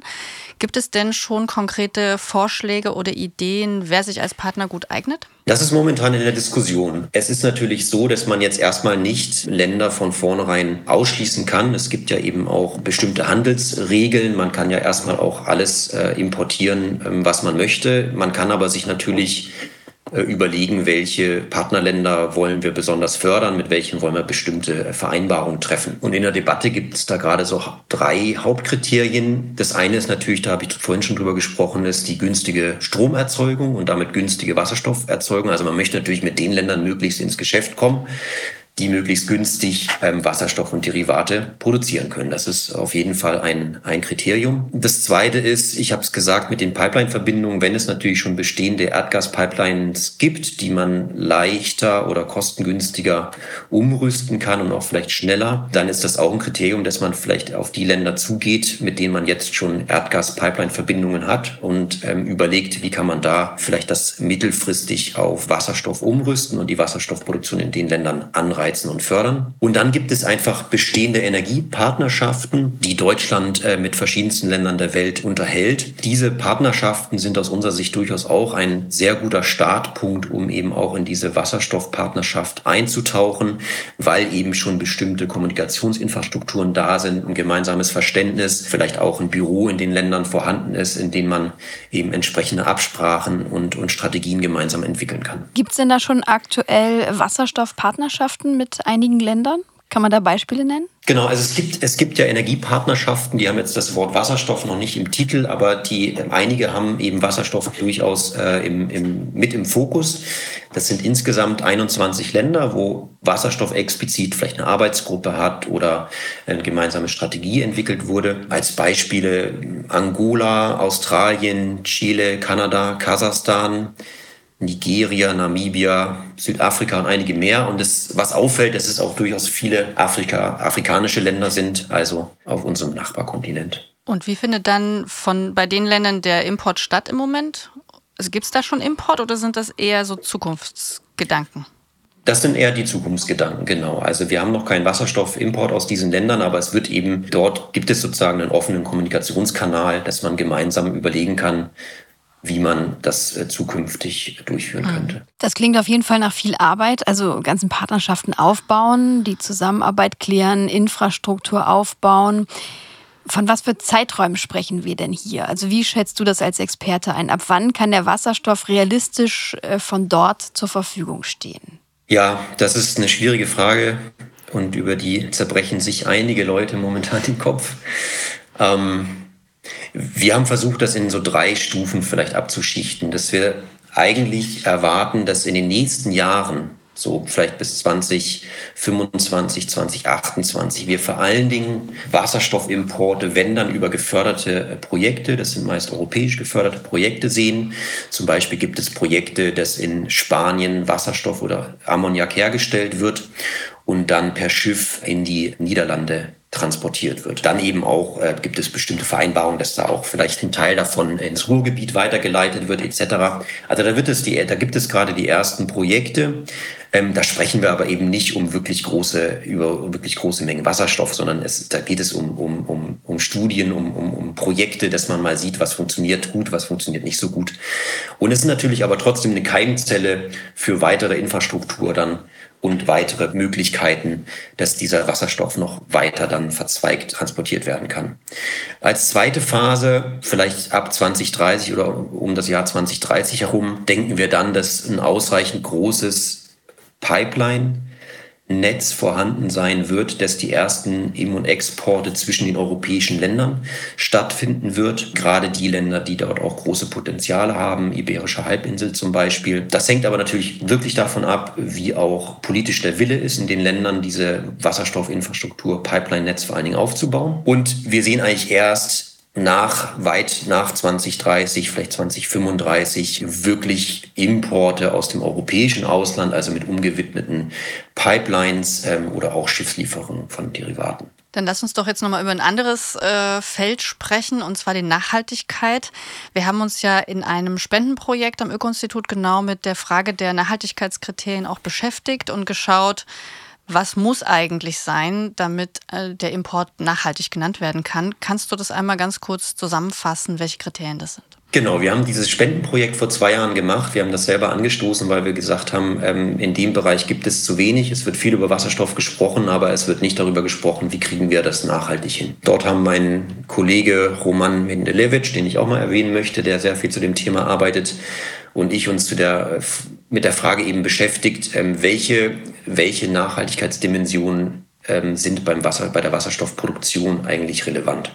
Gibt es denn schon konkrete Vorschläge oder Ideen, wer sich als Partner gut eignet? Das ist momentan in der Diskussion. Es ist natürlich so, dass man jetzt erstmal nicht Länder von vornherein ausschließen kann. Es gibt ja eben auch bestimmte Handelsregeln. Man kann ja erstmal auch alles äh, importieren, ähm, was man möchte. Man kann aber sich natürlich überlegen, welche Partnerländer wollen wir besonders fördern, mit welchen wollen wir bestimmte Vereinbarungen treffen. Und in der Debatte gibt es da gerade so drei Hauptkriterien. Das eine ist natürlich, da habe ich vorhin schon drüber gesprochen, ist die günstige Stromerzeugung und damit günstige Wasserstofferzeugung. Also man möchte natürlich mit den Ländern möglichst ins Geschäft kommen die möglichst günstig ähm, Wasserstoff und Derivate produzieren können. Das ist auf jeden Fall ein, ein Kriterium. Das Zweite ist, ich habe es gesagt, mit den Pipeline-Verbindungen, wenn es natürlich schon bestehende Erdgaspipelines gibt, die man leichter oder kostengünstiger umrüsten kann und auch vielleicht schneller, dann ist das auch ein Kriterium, dass man vielleicht auf die Länder zugeht, mit denen man jetzt schon Erdgas-Pipeline-Verbindungen hat und ähm, überlegt, wie kann man da vielleicht das mittelfristig auf Wasserstoff umrüsten und die Wasserstoffproduktion in den Ländern anreichen anreizen und fördern. Und dann gibt es einfach bestehende Energiepartnerschaften, die Deutschland äh, mit verschiedensten Ländern der Welt unterhält. Diese Partnerschaften sind aus unserer Sicht durchaus auch ein sehr guter Startpunkt, um eben auch in diese Wasserstoffpartnerschaft einzutauchen, weil eben schon bestimmte Kommunikationsinfrastrukturen da sind, ein gemeinsames Verständnis, vielleicht auch ein Büro in den Ländern vorhanden ist, in dem man eben entsprechende Absprachen und, und Strategien gemeinsam entwickeln kann. Gibt es denn da schon aktuell Wasserstoffpartnerschaften? Mit einigen Ländern? Kann man da Beispiele nennen? Genau, also es gibt, es gibt ja Energiepartnerschaften, die haben jetzt das Wort Wasserstoff noch nicht im Titel, aber die einige haben eben Wasserstoff durchaus äh, im, im, mit im Fokus. Das sind insgesamt 21 Länder, wo Wasserstoff explizit vielleicht eine Arbeitsgruppe hat oder eine gemeinsame Strategie entwickelt wurde. Als Beispiele Angola, Australien, Chile, Kanada, Kasachstan, Nigeria, Namibia, Südafrika und einige mehr. Und das, was auffällt, dass es auch durchaus viele Afrika, afrikanische Länder sind, also auf unserem Nachbarkontinent. Und wie findet dann von bei den Ländern der Import statt im Moment? Also gibt es da schon Import oder sind das eher so Zukunftsgedanken? Das sind eher die Zukunftsgedanken, genau. Also wir haben noch keinen Wasserstoffimport aus diesen Ländern, aber es wird eben, dort gibt es sozusagen einen offenen Kommunikationskanal, dass man gemeinsam überlegen kann, wie man das äh, zukünftig durchführen mhm. könnte. Das klingt auf jeden Fall nach viel Arbeit, also ganzen Partnerschaften aufbauen, die Zusammenarbeit klären, Infrastruktur aufbauen. Von was für Zeiträumen sprechen wir denn hier? Also wie schätzt du das als Experte ein? Ab wann kann der Wasserstoff realistisch äh, von dort zur Verfügung stehen? Ja, das ist eine schwierige Frage und über die zerbrechen sich einige Leute momentan den Kopf. Ähm, wir haben versucht, das in so drei Stufen vielleicht abzuschichten, dass wir eigentlich erwarten, dass in den nächsten Jahren so vielleicht bis 2025, 2028. Wir vor allen Dingen Wasserstoffimporte, wenn dann über geförderte Projekte, das sind meist europäisch geförderte Projekte sehen. Zum Beispiel gibt es Projekte, dass in Spanien Wasserstoff oder Ammoniak hergestellt wird und dann per Schiff in die Niederlande transportiert wird. Dann eben auch äh, gibt es bestimmte Vereinbarungen, dass da auch vielleicht ein Teil davon ins Ruhrgebiet weitergeleitet wird etc. Also da wird es die, da gibt es gerade die ersten Projekte. Ähm, da sprechen wir aber eben nicht um wirklich große über wirklich große Mengen Wasserstoff, sondern es, da geht es um, um, um, um Studien, um, um, um Projekte, dass man mal sieht, was funktioniert gut, was funktioniert nicht so gut. Und es ist natürlich aber trotzdem eine Keimzelle für weitere Infrastruktur dann und weitere Möglichkeiten, dass dieser Wasserstoff noch weiter dann verzweigt transportiert werden kann. Als zweite Phase, vielleicht ab 2030 oder um das Jahr 2030 herum, denken wir dann, dass ein ausreichend großes Pipeline Netz vorhanden sein wird, dass die ersten Im- und Exporte zwischen den europäischen Ländern stattfinden wird. Gerade die Länder, die dort auch große Potenziale haben, Iberische Halbinsel zum Beispiel. Das hängt aber natürlich wirklich davon ab, wie auch politisch der Wille ist, in den Ländern diese Wasserstoffinfrastruktur, Pipeline-Netz vor allen Dingen aufzubauen. Und wir sehen eigentlich erst nach weit nach 2030, vielleicht 2035 wirklich Importe aus dem europäischen Ausland, also mit umgewidmeten Pipelines ähm, oder auch Schiffslieferungen von Derivaten. Dann lass uns doch jetzt nochmal über ein anderes äh, Feld sprechen, und zwar die Nachhaltigkeit. Wir haben uns ja in einem Spendenprojekt am Öko-Institut genau mit der Frage der Nachhaltigkeitskriterien auch beschäftigt und geschaut, was muss eigentlich sein, damit äh, der Import nachhaltig genannt werden kann? Kannst du das einmal ganz kurz zusammenfassen, welche Kriterien das sind? Genau, wir haben dieses Spendenprojekt vor zwei Jahren gemacht. Wir haben das selber angestoßen, weil wir gesagt haben, ähm, in dem Bereich gibt es zu wenig. Es wird viel über Wasserstoff gesprochen, aber es wird nicht darüber gesprochen, wie kriegen wir das nachhaltig hin. Dort haben mein Kollege Roman Mendelevic, den ich auch mal erwähnen möchte, der sehr viel zu dem Thema arbeitet, und ich uns zu der, mit der Frage eben beschäftigt, ähm, welche, welche Nachhaltigkeitsdimensionen ähm, sind beim Wasser, bei der Wasserstoffproduktion eigentlich relevant.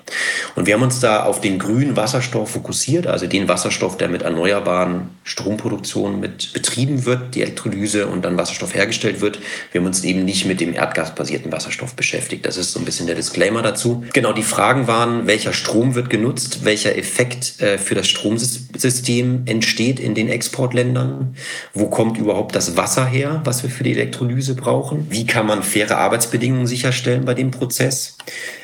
Und wir haben uns da auf den grünen Wasserstoff fokussiert, also den Wasserstoff, der mit erneuerbaren Stromproduktionen mit betrieben wird, die Elektrolyse und dann Wasserstoff hergestellt wird. Wir haben uns eben nicht mit dem erdgasbasierten Wasserstoff beschäftigt. Das ist so ein bisschen der Disclaimer dazu. Genau, die Fragen waren, welcher Strom wird genutzt, welcher Effekt äh, für das Stromsystem entsteht in den Exportländern, wo kommt überhaupt das Wasser her, was wir für die Elektrolyse brauchen, wie kann man faire Arbeitsbedingungen Rahmenbedingungen sicherstellen bei dem Prozess?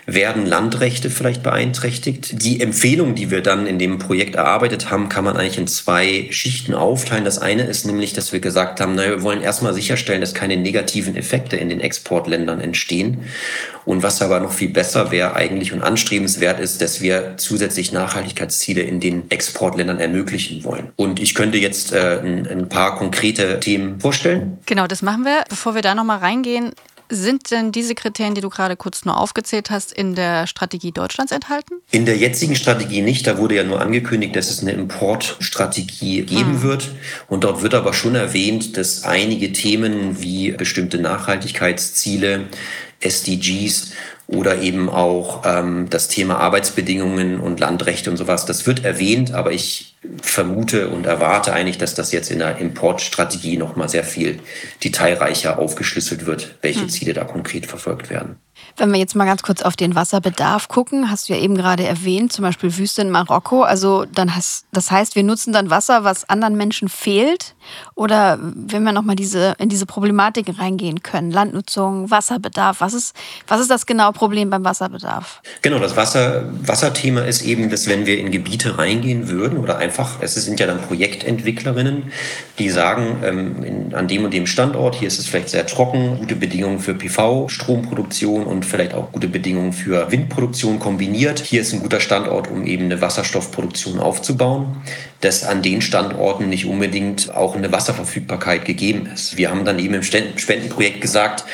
Werden Landrechte vielleicht beeinträchtigt? Die Empfehlung, die wir dann in dem Projekt erarbeitet haben, kann man eigentlich in zwei Schichten aufteilen. Das eine ist nämlich, dass wir gesagt haben, naja, wir wollen erstmal sicherstellen, dass keine negativen Effekte in den Exportländern entstehen. Und was aber noch viel besser wäre eigentlich und anstrebenswert ist, dass wir zusätzlich Nachhaltigkeitsziele in den Exportländern ermöglichen wollen. Und ich könnte jetzt äh, ein, ein paar konkrete Themen vorstellen. Genau, das machen wir. Bevor wir da nochmal reingehen, sind denn diese Kriterien, die du gerade kurz nur aufgezählt hast, in der Strategie Deutschlands enthalten? In der jetzigen Strategie nicht. Da wurde ja nur angekündigt, dass es eine Importstrategie geben mhm. wird. Und dort wird aber schon erwähnt, dass einige Themen wie bestimmte Nachhaltigkeitsziele, SDGs oder eben auch ähm, das Thema Arbeitsbedingungen und Landrechte und sowas, das wird erwähnt, aber ich vermute und erwarte eigentlich, dass das jetzt in der Importstrategie nochmal sehr viel detailreicher aufgeschlüsselt wird, welche hm. Ziele da konkret verfolgt werden. Wenn wir jetzt mal ganz kurz auf den Wasserbedarf gucken, hast du ja eben gerade erwähnt, zum Beispiel Wüste in Marokko. Also dann hast, das heißt, wir nutzen dann Wasser, was anderen Menschen fehlt. Oder wenn wir nochmal diese, in diese Problematik reingehen können, Landnutzung, Wasserbedarf, was ist, was ist das genaue Problem beim Wasserbedarf? Genau, das Wasser, Wasserthema ist eben, dass wenn wir in Gebiete reingehen würden oder einfach, es sind ja dann Projektentwicklerinnen, die sagen, ähm, in, an dem und dem Standort, hier ist es vielleicht sehr trocken, gute Bedingungen für PV-Stromproduktion und vielleicht auch gute Bedingungen für Windproduktion kombiniert. Hier ist ein guter Standort, um eben eine Wasserstoffproduktion aufzubauen, dass an den Standorten nicht unbedingt auch eine Wasserverfügbarkeit gegeben ist. Wir haben dann eben im Spendenprojekt gesagt,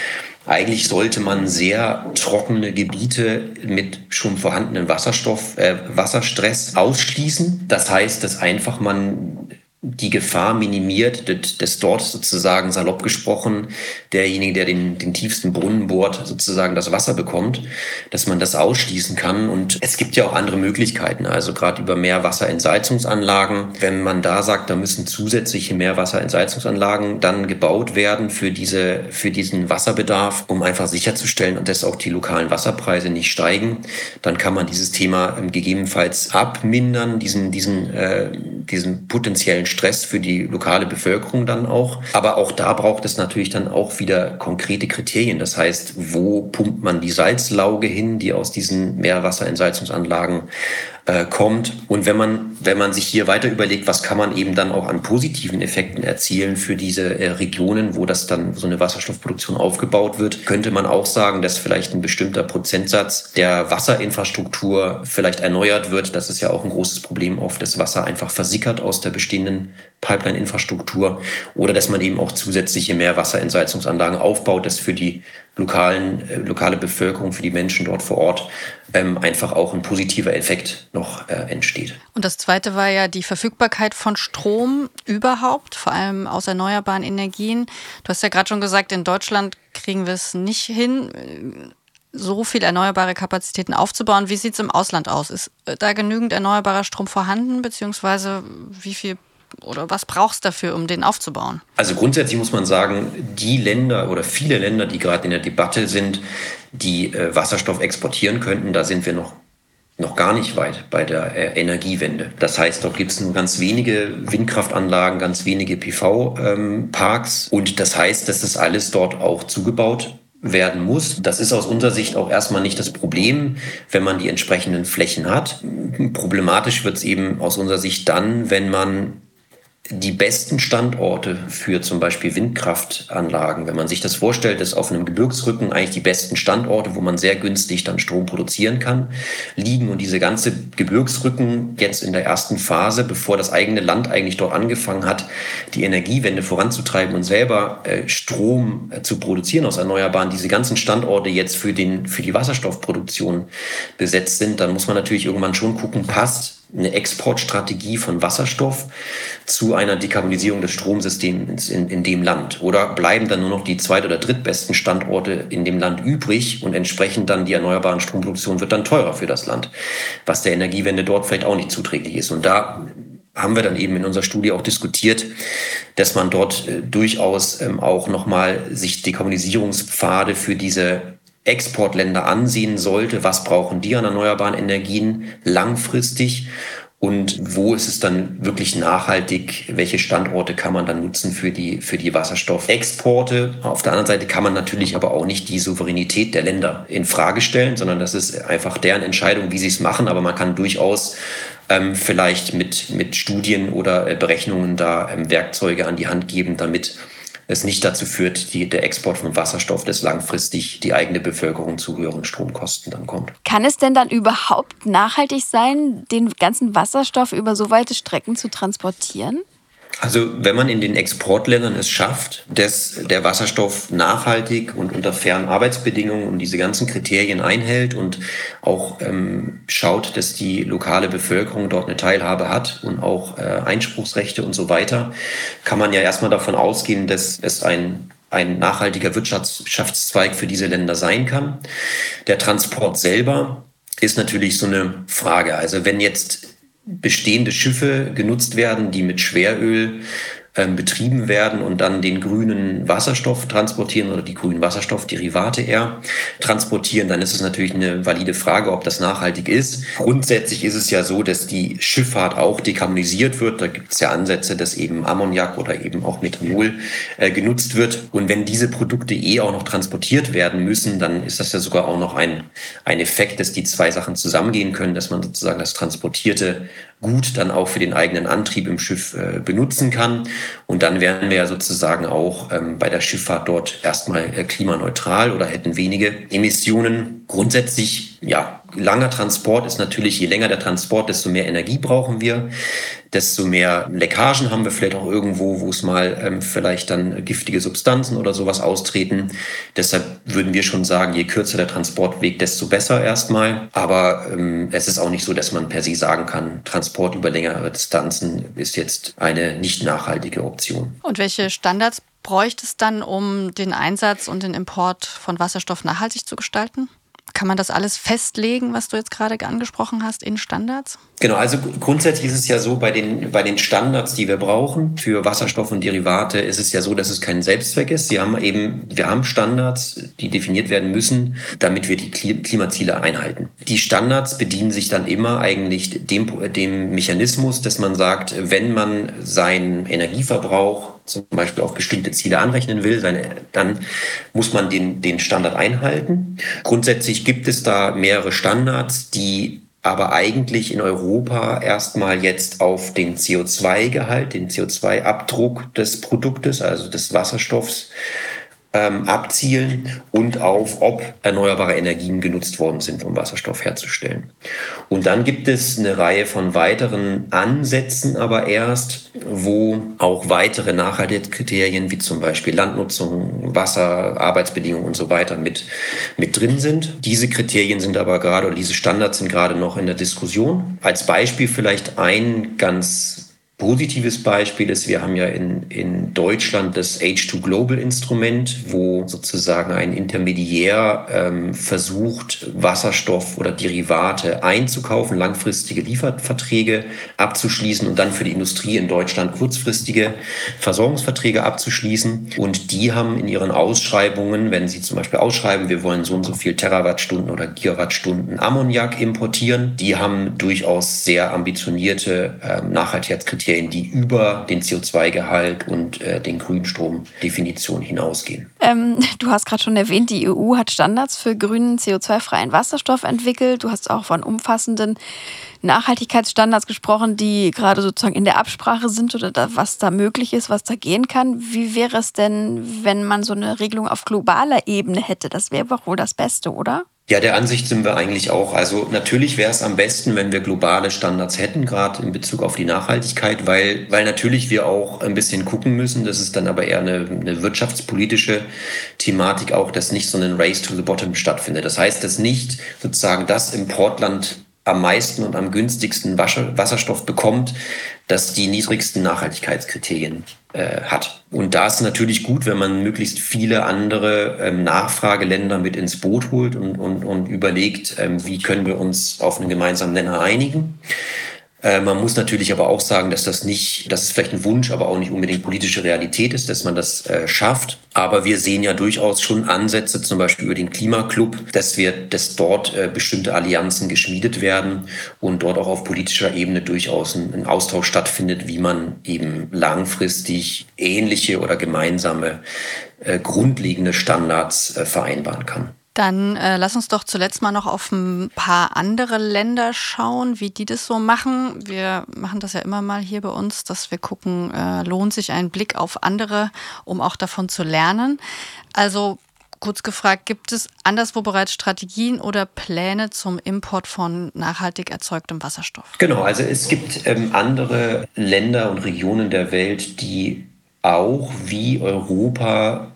eigentlich sollte man sehr trockene Gebiete mit schon vorhandenen Wasserstoff, äh, Wasserstress ausschließen. Das heißt, dass einfach man die Gefahr minimiert, dass dort sozusagen salopp gesprochen derjenige, der den, den tiefsten Brunnen bohrt, sozusagen das Wasser bekommt, dass man das ausschließen kann. Und es gibt ja auch andere Möglichkeiten, also gerade über Meerwasserentsalzungsanlagen. Wenn man da sagt, da müssen zusätzliche Meerwasserentsalzungsanlagen dann gebaut werden für, diese, für diesen Wasserbedarf, um einfach sicherzustellen, dass auch die lokalen Wasserpreise nicht steigen, dann kann man dieses Thema gegebenenfalls abmindern, diesen, diesen, äh, diesen potenziellen Stress für die lokale Bevölkerung dann auch. Aber auch da braucht es natürlich dann auch wieder konkrete Kriterien. Das heißt, wo pumpt man die Salzlauge hin, die aus diesen Meerwasserentsalzungsanlagen äh, kommt. Und wenn man, wenn man sich hier weiter überlegt, was kann man eben dann auch an positiven Effekten erzielen für diese äh, Regionen, wo das dann so eine Wasserstoffproduktion aufgebaut wird, könnte man auch sagen, dass vielleicht ein bestimmter Prozentsatz der Wasserinfrastruktur vielleicht erneuert wird. Das ist ja auch ein großes Problem oft, dass Wasser einfach versickert aus der bestehenden Pipeline-Infrastruktur oder dass man eben auch zusätzliche Meerwasserentsalzungsanlagen aufbaut, das für die lokalen, äh, lokale Bevölkerung, für die Menschen dort vor Ort ähm, einfach auch ein positiver Effekt noch äh, entsteht. Und das Zweite war ja die Verfügbarkeit von Strom überhaupt, vor allem aus erneuerbaren Energien. Du hast ja gerade schon gesagt, in Deutschland kriegen wir es nicht hin, so viel erneuerbare Kapazitäten aufzubauen. Wie sieht es im Ausland aus? Ist äh, da genügend erneuerbarer Strom vorhanden, beziehungsweise wie viel oder was brauchst du dafür, um den aufzubauen? Also grundsätzlich muss man sagen, die Länder oder viele Länder, die gerade in der Debatte sind, die äh, Wasserstoff exportieren könnten, da sind wir noch noch gar nicht weit bei der äh, Energiewende. Das heißt, dort gibt es nur ganz wenige Windkraftanlagen, ganz wenige PV-Parks. Ähm, und das heißt, dass das alles dort auch zugebaut werden muss. Das ist aus unserer Sicht auch erstmal nicht das Problem, wenn man die entsprechenden Flächen hat. Problematisch wird es eben aus unserer Sicht dann, wenn man die besten Standorte für zum Beispiel Windkraftanlagen, wenn man sich das vorstellt, dass auf einem Gebirgsrücken eigentlich die besten Standorte, wo man sehr günstig dann Strom produzieren kann, liegen. Und diese ganze Gebirgsrücken jetzt in der ersten Phase, bevor das eigene Land eigentlich dort angefangen hat, die Energiewende voranzutreiben und selber äh, Strom äh, zu produzieren aus Erneuerbaren, diese ganzen Standorte jetzt für, den, für die Wasserstoffproduktion besetzt sind, dann muss man natürlich irgendwann schon gucken, passt eine Exportstrategie von Wasserstoff zu einer Dekarbonisierung des Stromsystems in, in dem Land? Oder bleiben dann nur noch die zweit- oder drittbesten Standorte in dem Land übrig und entsprechend dann die erneuerbaren Stromproduktion wird dann teurer für das Land, was der Energiewende dort vielleicht auch nicht zuträglich ist. Und da haben wir dann eben in unserer Studie auch diskutiert, dass man dort äh, durchaus ähm, auch nochmal sich Dekarbonisierungspfade für diese Exportländer ansehen sollte, was brauchen die an erneuerbaren Energien langfristig und wo ist es dann wirklich nachhaltig, welche Standorte kann man dann nutzen für die, für die Wasserstoffexporte. Auf der anderen Seite kann man natürlich aber auch nicht die Souveränität der Länder in Frage stellen, sondern das ist einfach deren Entscheidung, wie sie es machen, aber man kann durchaus ähm, vielleicht mit, mit Studien oder äh, Berechnungen da ähm, Werkzeuge an die Hand geben, damit es nicht dazu führt, die, der Export von Wasserstoff, dass langfristig die eigene Bevölkerung zu höheren Stromkosten dann kommt. Kann es denn dann überhaupt nachhaltig sein, den ganzen Wasserstoff über so weite Strecken zu transportieren? Also wenn man in den Exportländern es schafft, dass der Wasserstoff nachhaltig und unter fairen Arbeitsbedingungen und diese ganzen Kriterien einhält und auch ähm, schaut, dass die lokale Bevölkerung dort eine Teilhabe hat und auch äh, Einspruchsrechte und so weiter, kann man ja erstmal davon ausgehen, dass es ein ein nachhaltiger Wirtschaftszweig für diese Länder sein kann. Der Transport selber ist natürlich so eine Frage. Also wenn jetzt bestehende Schiffe genutzt werden, die mit Schweröl ähm, betrieben werden und dann den grünen Wasserstoff transportieren oder die grünen Wasserstoffderivate eher transportieren, dann ist es natürlich eine valide Frage, ob das nachhaltig ist. Grundsätzlich ist es ja so, dass die Schifffahrt auch dekarbonisiert wird. Da gibt es ja Ansätze, dass eben Ammoniak oder eben auch Methanol äh, genutzt wird. Und wenn diese Produkte eh auch noch transportiert werden müssen, dann ist das ja sogar auch noch ein, ein Effekt, dass die zwei Sachen zusammengehen können, dass man sozusagen das transportierte gut dann auch für den eigenen Antrieb im Schiff äh, benutzen kann. Und dann wären wir ja sozusagen auch ähm, bei der Schifffahrt dort erstmal äh, klimaneutral oder hätten wenige Emissionen. Grundsätzlich, ja, langer Transport ist natürlich, je länger der Transport, desto mehr Energie brauchen wir, desto mehr Leckagen haben wir vielleicht auch irgendwo, wo es mal ähm, vielleicht dann giftige Substanzen oder sowas austreten. Deshalb würden wir schon sagen, je kürzer der Transportweg, desto besser erstmal. Aber ähm, es ist auch nicht so, dass man per se sagen kann, Transport über längere Distanzen ist jetzt eine nicht nachhaltige Option. Und welche Standards bräuchte es dann, um den Einsatz und den Import von Wasserstoff nachhaltig zu gestalten? Kann man das alles festlegen, was du jetzt gerade angesprochen hast, in Standards? Genau, also grundsätzlich ist es ja so, bei den, bei den Standards, die wir brauchen für Wasserstoff und Derivate, ist es ja so, dass es kein Selbstzweck ist. Sie haben eben, wir haben Standards, die definiert werden müssen, damit wir die Klimaziele einhalten. Die Standards bedienen sich dann immer eigentlich dem, dem Mechanismus, dass man sagt, wenn man seinen Energieverbrauch zum Beispiel auf bestimmte Ziele anrechnen will, dann muss man den, den Standard einhalten. Grundsätzlich gibt es da mehrere Standards, die aber eigentlich in Europa erstmal jetzt auf den CO2-Gehalt, den CO2-Abdruck des Produktes, also des Wasserstoffs, ähm, abzielen und auf, ob erneuerbare Energien genutzt worden sind, um Wasserstoff herzustellen. Und dann gibt es eine Reihe von weiteren Ansätzen, aber erst, wo auch weitere Nachhaltigkeitskriterien wie zum Beispiel Landnutzung, Wasser, Arbeitsbedingungen und so weiter mit, mit drin sind. Diese Kriterien sind aber gerade, oder diese Standards sind gerade noch in der Diskussion. Als Beispiel vielleicht ein ganz Positives Beispiel ist, wir haben ja in, in Deutschland das H2 Global Instrument, wo sozusagen ein Intermediär ähm, versucht, Wasserstoff oder Derivate einzukaufen, langfristige Lieferverträge abzuschließen und dann für die Industrie in Deutschland kurzfristige Versorgungsverträge abzuschließen. Und die haben in ihren Ausschreibungen, wenn sie zum Beispiel ausschreiben, wir wollen so und so viel Terawattstunden oder Gigawattstunden Ammoniak importieren, die haben durchaus sehr ambitionierte ähm, Nachhaltigkeitskriterien Kriterien, die über den CO2-Gehalt und äh, den Grünstromdefinitionen hinausgehen. Ähm, du hast gerade schon erwähnt, die EU hat Standards für grünen CO2-freien Wasserstoff entwickelt. Du hast auch von umfassenden Nachhaltigkeitsstandards gesprochen, die gerade sozusagen in der Absprache sind oder da, was da möglich ist, was da gehen kann. Wie wäre es denn, wenn man so eine Regelung auf globaler Ebene hätte? Das wäre wohl das Beste, oder? Ja, der Ansicht sind wir eigentlich auch. Also natürlich wäre es am besten, wenn wir globale Standards hätten, gerade in Bezug auf die Nachhaltigkeit, weil, weil natürlich wir auch ein bisschen gucken müssen. Das ist dann aber eher eine, eine wirtschaftspolitische Thematik auch, dass nicht so ein Race to the Bottom stattfindet. Das heißt, dass nicht sozusagen das Importland am meisten und am günstigsten Wasserstoff bekommt, das die niedrigsten Nachhaltigkeitskriterien äh, hat. Und da ist natürlich gut, wenn man möglichst viele andere ähm, Nachfrageländer mit ins Boot holt und, und, und überlegt, ähm, wie können wir uns auf einen gemeinsamen Nenner einigen. Äh, man muss natürlich aber auch sagen, dass das nicht, dass es vielleicht ein Wunsch, aber auch nicht unbedingt politische Realität ist, dass man das äh, schafft. Aber wir sehen ja durchaus schon Ansätze, zum Beispiel über den Klimaclub, dass wir, dass dort äh, bestimmte Allianzen geschmiedet werden und dort auch auf politischer Ebene durchaus ein, ein Austausch stattfindet, wie man eben langfristig ähnliche oder gemeinsame äh, grundlegende Standards äh, vereinbaren kann. Dann äh, lass uns doch zuletzt mal noch auf ein paar andere Länder schauen, wie die das so machen. Wir machen das ja immer mal hier bei uns, dass wir gucken, äh, lohnt sich ein Blick auf andere, um auch davon zu lernen. Also kurz gefragt, gibt es anderswo bereits Strategien oder Pläne zum Import von nachhaltig erzeugtem Wasserstoff? Genau, also es gibt ähm, andere Länder und Regionen der Welt, die auch wie Europa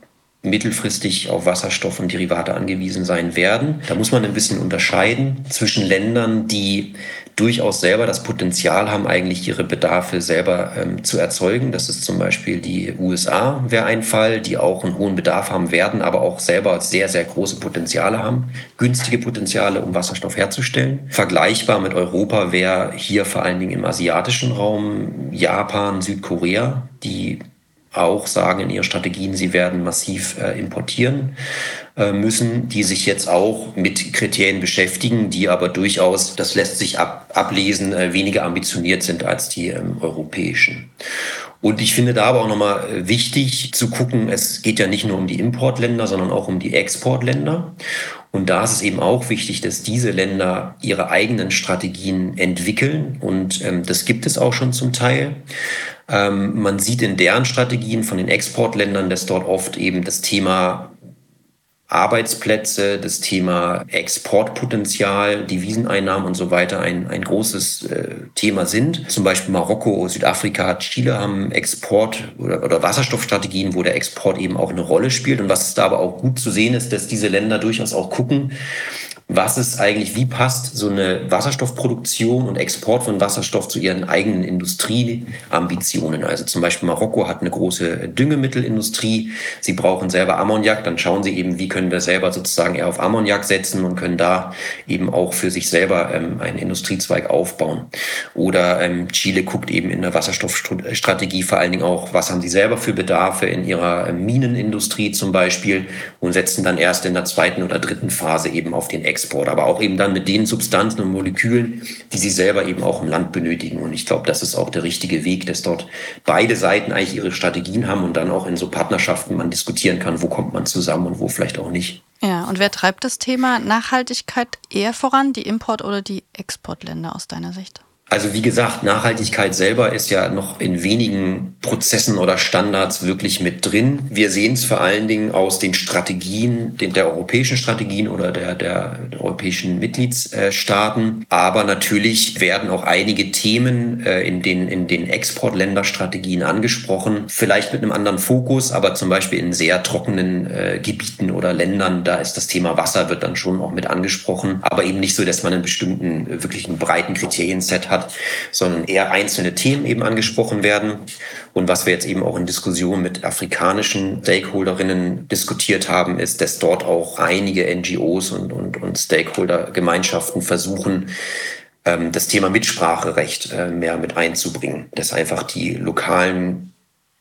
mittelfristig auf Wasserstoff und Derivate angewiesen sein werden. Da muss man ein bisschen unterscheiden zwischen Ländern, die durchaus selber das Potenzial haben, eigentlich ihre Bedarfe selber ähm, zu erzeugen. Das ist zum Beispiel die USA, wäre ein Fall, die auch einen hohen Bedarf haben werden, aber auch selber sehr, sehr große Potenziale haben, günstige Potenziale, um Wasserstoff herzustellen. Vergleichbar mit Europa wäre hier vor allen Dingen im asiatischen Raum Japan, Südkorea, die auch sagen in ihren Strategien, sie werden massiv äh, importieren äh, müssen, die sich jetzt auch mit Kriterien beschäftigen, die aber durchaus, das lässt sich ab, ablesen, äh, weniger ambitioniert sind als die ähm, europäischen. Und ich finde da aber auch nochmal äh, wichtig zu gucken, es geht ja nicht nur um die Importländer, sondern auch um die Exportländer. Und da ist es eben auch wichtig, dass diese Länder ihre eigenen Strategien entwickeln. Und ähm, das gibt es auch schon zum Teil. Ähm, man sieht in deren Strategien von den Exportländern, dass dort oft eben das Thema Arbeitsplätze, das Thema Exportpotenzial, Deviseneinnahmen und so weiter ein, ein großes äh, Thema sind. Zum Beispiel Marokko, Südafrika, Chile haben Export- oder, oder Wasserstoffstrategien, wo der Export eben auch eine Rolle spielt. Und was da aber auch gut zu sehen ist, dass diese Länder durchaus auch gucken, was ist eigentlich, wie passt so eine Wasserstoffproduktion und Export von Wasserstoff zu ihren eigenen Industrieambitionen. Also zum Beispiel Marokko hat eine große Düngemittelindustrie. Sie brauchen selber Ammoniak. Dann schauen sie eben, wie können wir selber sozusagen eher auf Ammoniak setzen und können da eben auch für sich selber ähm, einen Industriezweig aufbauen. Oder ähm, Chile guckt eben in der Wasserstoffstrategie vor allen Dingen auch, was haben sie selber für Bedarfe in ihrer ähm, Minenindustrie zum Beispiel und setzen dann erst in der zweiten oder dritten Phase eben auf den Export, aber auch eben dann mit den Substanzen und Molekülen, die sie selber eben auch im Land benötigen. Und ich glaube, das ist auch der richtige Weg, dass dort beide Seiten eigentlich ihre Strategien haben und dann auch in so Partnerschaften man diskutieren kann, wo kommt man zusammen und wo vielleicht auch nicht. Ja, und wer treibt das Thema Nachhaltigkeit eher voran, die Import- oder die Exportländer aus deiner Sicht? Also wie gesagt, Nachhaltigkeit selber ist ja noch in wenigen Prozessen oder Standards wirklich mit drin. Wir sehen es vor allen Dingen aus den Strategien, den, der europäischen Strategien oder der, der, europäischen Mitgliedsstaaten. Aber natürlich werden auch einige Themen äh, in den, in den Exportländerstrategien angesprochen. Vielleicht mit einem anderen Fokus, aber zum Beispiel in sehr trockenen äh, Gebieten oder Ländern, da ist das Thema Wasser wird dann schon auch mit angesprochen. Aber eben nicht so, dass man einen bestimmten, äh, wirklich einen breiten Kriterienset hat hat, sondern eher einzelne Themen eben angesprochen werden. Und was wir jetzt eben auch in Diskussionen mit afrikanischen Stakeholderinnen diskutiert haben, ist, dass dort auch einige NGOs und, und, und Stakeholder-Gemeinschaften versuchen, ähm, das Thema Mitspracherecht äh, mehr mit einzubringen, dass einfach die lokalen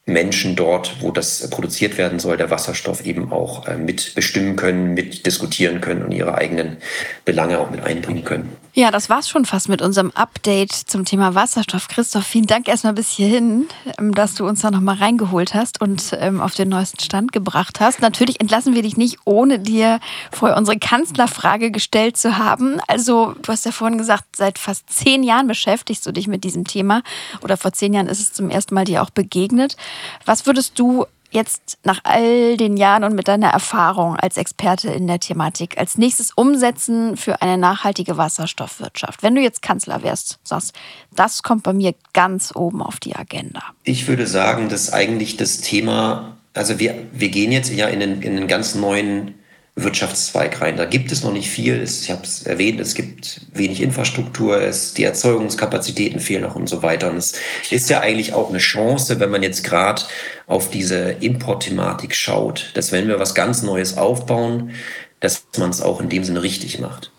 Menschen dort, wo das produziert werden soll, der Wasserstoff eben auch äh, mitbestimmen können, mitdiskutieren können und ihre eigenen Belange auch mit einbringen können. Ja, das war's schon fast mit unserem Update zum Thema Wasserstoff. Christoph, vielen Dank erstmal bis hierhin, ähm, dass du uns da nochmal reingeholt hast und ähm, auf den neuesten Stand gebracht hast. Natürlich entlassen wir dich nicht, ohne dir vorher unsere Kanzlerfrage gestellt zu haben. Also, du hast ja vorhin gesagt, seit fast zehn Jahren beschäftigst du dich mit diesem Thema oder vor zehn Jahren ist es zum ersten Mal dir auch begegnet. Was würdest du jetzt nach all den Jahren und mit deiner Erfahrung als Experte in der Thematik als nächstes umsetzen für eine nachhaltige Wasserstoffwirtschaft? Wenn du jetzt Kanzler wärst, sagst, das kommt bei mir ganz oben auf die Agenda. Ich würde sagen, dass eigentlich das Thema, also wir, wir gehen jetzt ja in einen, in einen ganz neuen Wirtschaftszweig rein. Da gibt es noch nicht viel. Ich habe es erwähnt, es gibt wenig Infrastruktur, es, die Erzeugungskapazitäten fehlen noch und so weiter. Und es ist ja eigentlich auch eine Chance, wenn man jetzt gerade auf diese Importthematik schaut, dass wenn wir was ganz Neues aufbauen, dass man es auch in dem Sinne richtig macht.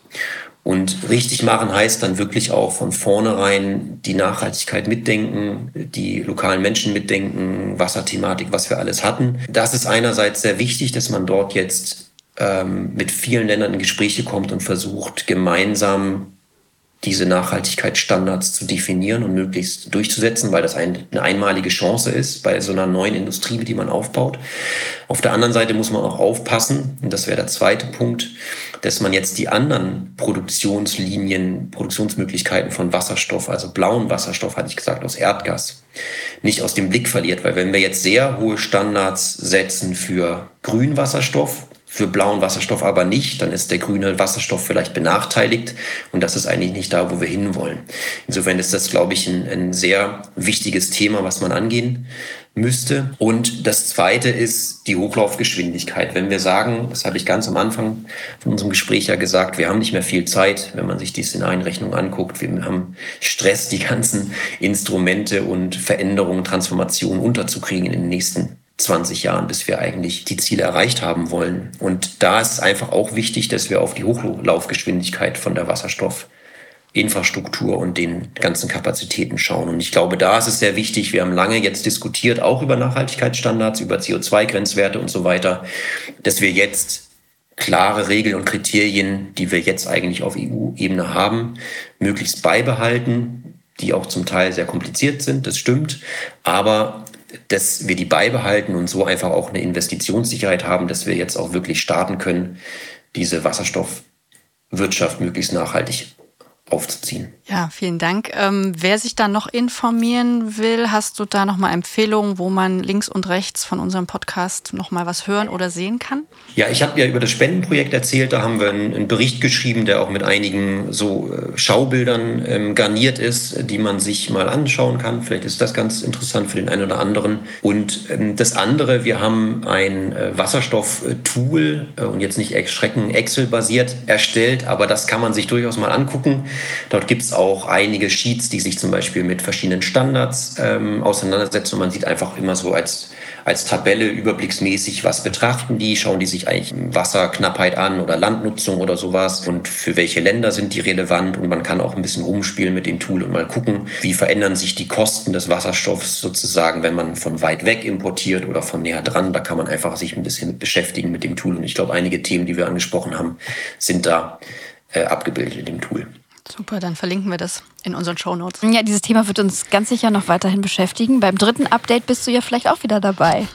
Und richtig machen heißt dann wirklich auch von vornherein die Nachhaltigkeit mitdenken, die lokalen Menschen mitdenken, Wasserthematik, was wir alles hatten. Das ist einerseits sehr wichtig, dass man dort jetzt ähm, mit vielen Ländern in Gespräche kommt und versucht, gemeinsam diese Nachhaltigkeitsstandards zu definieren und möglichst durchzusetzen, weil das eine einmalige Chance ist bei so einer neuen Industrie, die man aufbaut. Auf der anderen Seite muss man auch aufpassen, und das wäre der zweite Punkt, dass man jetzt die anderen Produktionslinien, Produktionsmöglichkeiten von Wasserstoff, also blauen Wasserstoff, hatte ich gesagt, aus Erdgas, nicht aus dem Blick verliert. Weil wenn wir jetzt sehr hohe Standards setzen für Grünwasserstoff, für blauen Wasserstoff aber nicht, dann ist der grüne Wasserstoff vielleicht benachteiligt und das ist eigentlich nicht da, wo wir hinwollen. Insofern ist das, glaube ich, ein, ein sehr wichtiges Thema, was man angehen müsste. Und das Zweite ist die Hochlaufgeschwindigkeit. Wenn wir sagen, das habe ich ganz am Anfang von unserem Gespräch ja gesagt, wir haben nicht mehr viel Zeit, wenn man sich die Szenarienrechnung anguckt. Wir haben Stress, die ganzen Instrumente und Veränderungen, Transformationen unterzukriegen in den nächsten 20 Jahren, bis wir eigentlich die Ziele erreicht haben wollen. Und da ist es einfach auch wichtig, dass wir auf die Hochlaufgeschwindigkeit von der Wasserstoffinfrastruktur und den ganzen Kapazitäten schauen. Und ich glaube, da ist es sehr wichtig. Wir haben lange jetzt diskutiert, auch über Nachhaltigkeitsstandards, über CO2-Grenzwerte und so weiter, dass wir jetzt klare Regeln und Kriterien, die wir jetzt eigentlich auf EU-Ebene haben, möglichst beibehalten, die auch zum Teil sehr kompliziert sind, das stimmt, aber dass wir die beibehalten und so einfach auch eine Investitionssicherheit haben, dass wir jetzt auch wirklich starten können, diese Wasserstoffwirtschaft möglichst nachhaltig aufzuziehen. Ja, vielen Dank. Ähm, wer sich da noch informieren will, hast du da nochmal Empfehlungen, wo man links und rechts von unserem Podcast nochmal was hören oder sehen kann? Ja, ich habe ja über das Spendenprojekt erzählt. Da haben wir einen, einen Bericht geschrieben, der auch mit einigen so äh, Schaubildern ähm, garniert ist, die man sich mal anschauen kann. Vielleicht ist das ganz interessant für den einen oder anderen. Und ähm, das andere, wir haben ein äh, Wasserstoff-Tool äh, und jetzt nicht erschrecken Excel-basiert erstellt, aber das kann man sich durchaus mal angucken. Dort gibt es auch einige Sheets, die sich zum Beispiel mit verschiedenen Standards ähm, auseinandersetzen. Und man sieht einfach immer so als, als Tabelle überblicksmäßig, was betrachten die, schauen die sich eigentlich Wasserknappheit an oder Landnutzung oder sowas? Und für welche Länder sind die relevant? Und man kann auch ein bisschen rumspielen mit dem Tool und mal gucken, wie verändern sich die Kosten des Wasserstoffs sozusagen, wenn man von weit weg importiert oder von näher dran. Da kann man einfach sich ein bisschen beschäftigen mit dem Tool. Und ich glaube, einige Themen, die wir angesprochen haben, sind da äh, abgebildet in dem Tool. Super, dann verlinken wir das in unseren Shownotes. Ja, dieses Thema wird uns ganz sicher noch weiterhin beschäftigen. Beim dritten Update bist du ja vielleicht auch wieder dabei.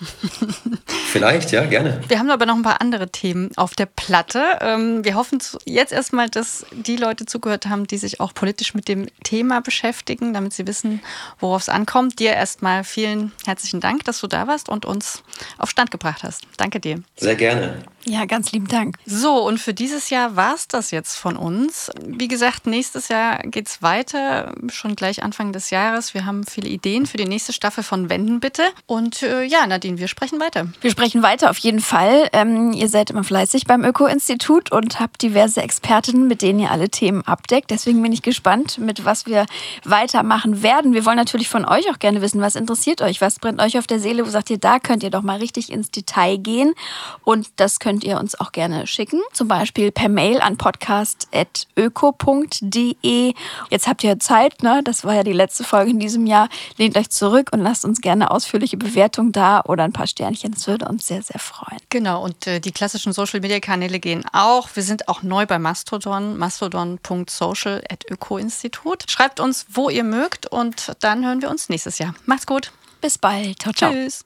vielleicht, ja, gerne. Wir haben aber noch ein paar andere Themen auf der Platte. Ähm, wir hoffen jetzt erstmal, dass die Leute zugehört haben, die sich auch politisch mit dem Thema beschäftigen, damit sie wissen, worauf es ankommt. Dir erstmal vielen herzlichen Dank, dass du da warst und uns auf Stand gebracht hast. Danke dir. Sehr gerne. Ja, ganz lieben Dank. So, und für dieses Jahr war es das jetzt von uns. Wie gesagt, nächstes Jahr geht es weiter schon gleich Anfang des Jahres. Wir haben viele Ideen für die nächste Staffel von Wenden bitte. Und äh, ja, Nadine, wir sprechen weiter. Wir sprechen weiter auf jeden Fall. Ähm, ihr seid immer fleißig beim Öko-Institut und habt diverse Expertinnen, mit denen ihr alle Themen abdeckt. Deswegen bin ich gespannt, mit was wir weitermachen werden. Wir wollen natürlich von euch auch gerne wissen, was interessiert euch, was brennt euch auf der Seele, wo sagt ihr, da könnt ihr doch mal richtig ins Detail gehen. Und das könnt ihr uns auch gerne schicken, zum Beispiel per Mail an podcast.öko.de. Jetzt habt ihr Zeit, ne? Das war ja die letzte Folge in diesem Jahr. Lehnt euch zurück und lasst uns gerne ausführliche Bewertung da oder ein paar Sternchen. Das würde uns sehr, sehr freuen. Genau, und äh, die klassischen Social Media Kanäle gehen auch. Wir sind auch neu bei Mastodon, mastodon.social.öko-institut. Schreibt uns, wo ihr mögt und dann hören wir uns nächstes Jahr. Macht's gut. Bis bald. Ciao, ciao. Tschüss.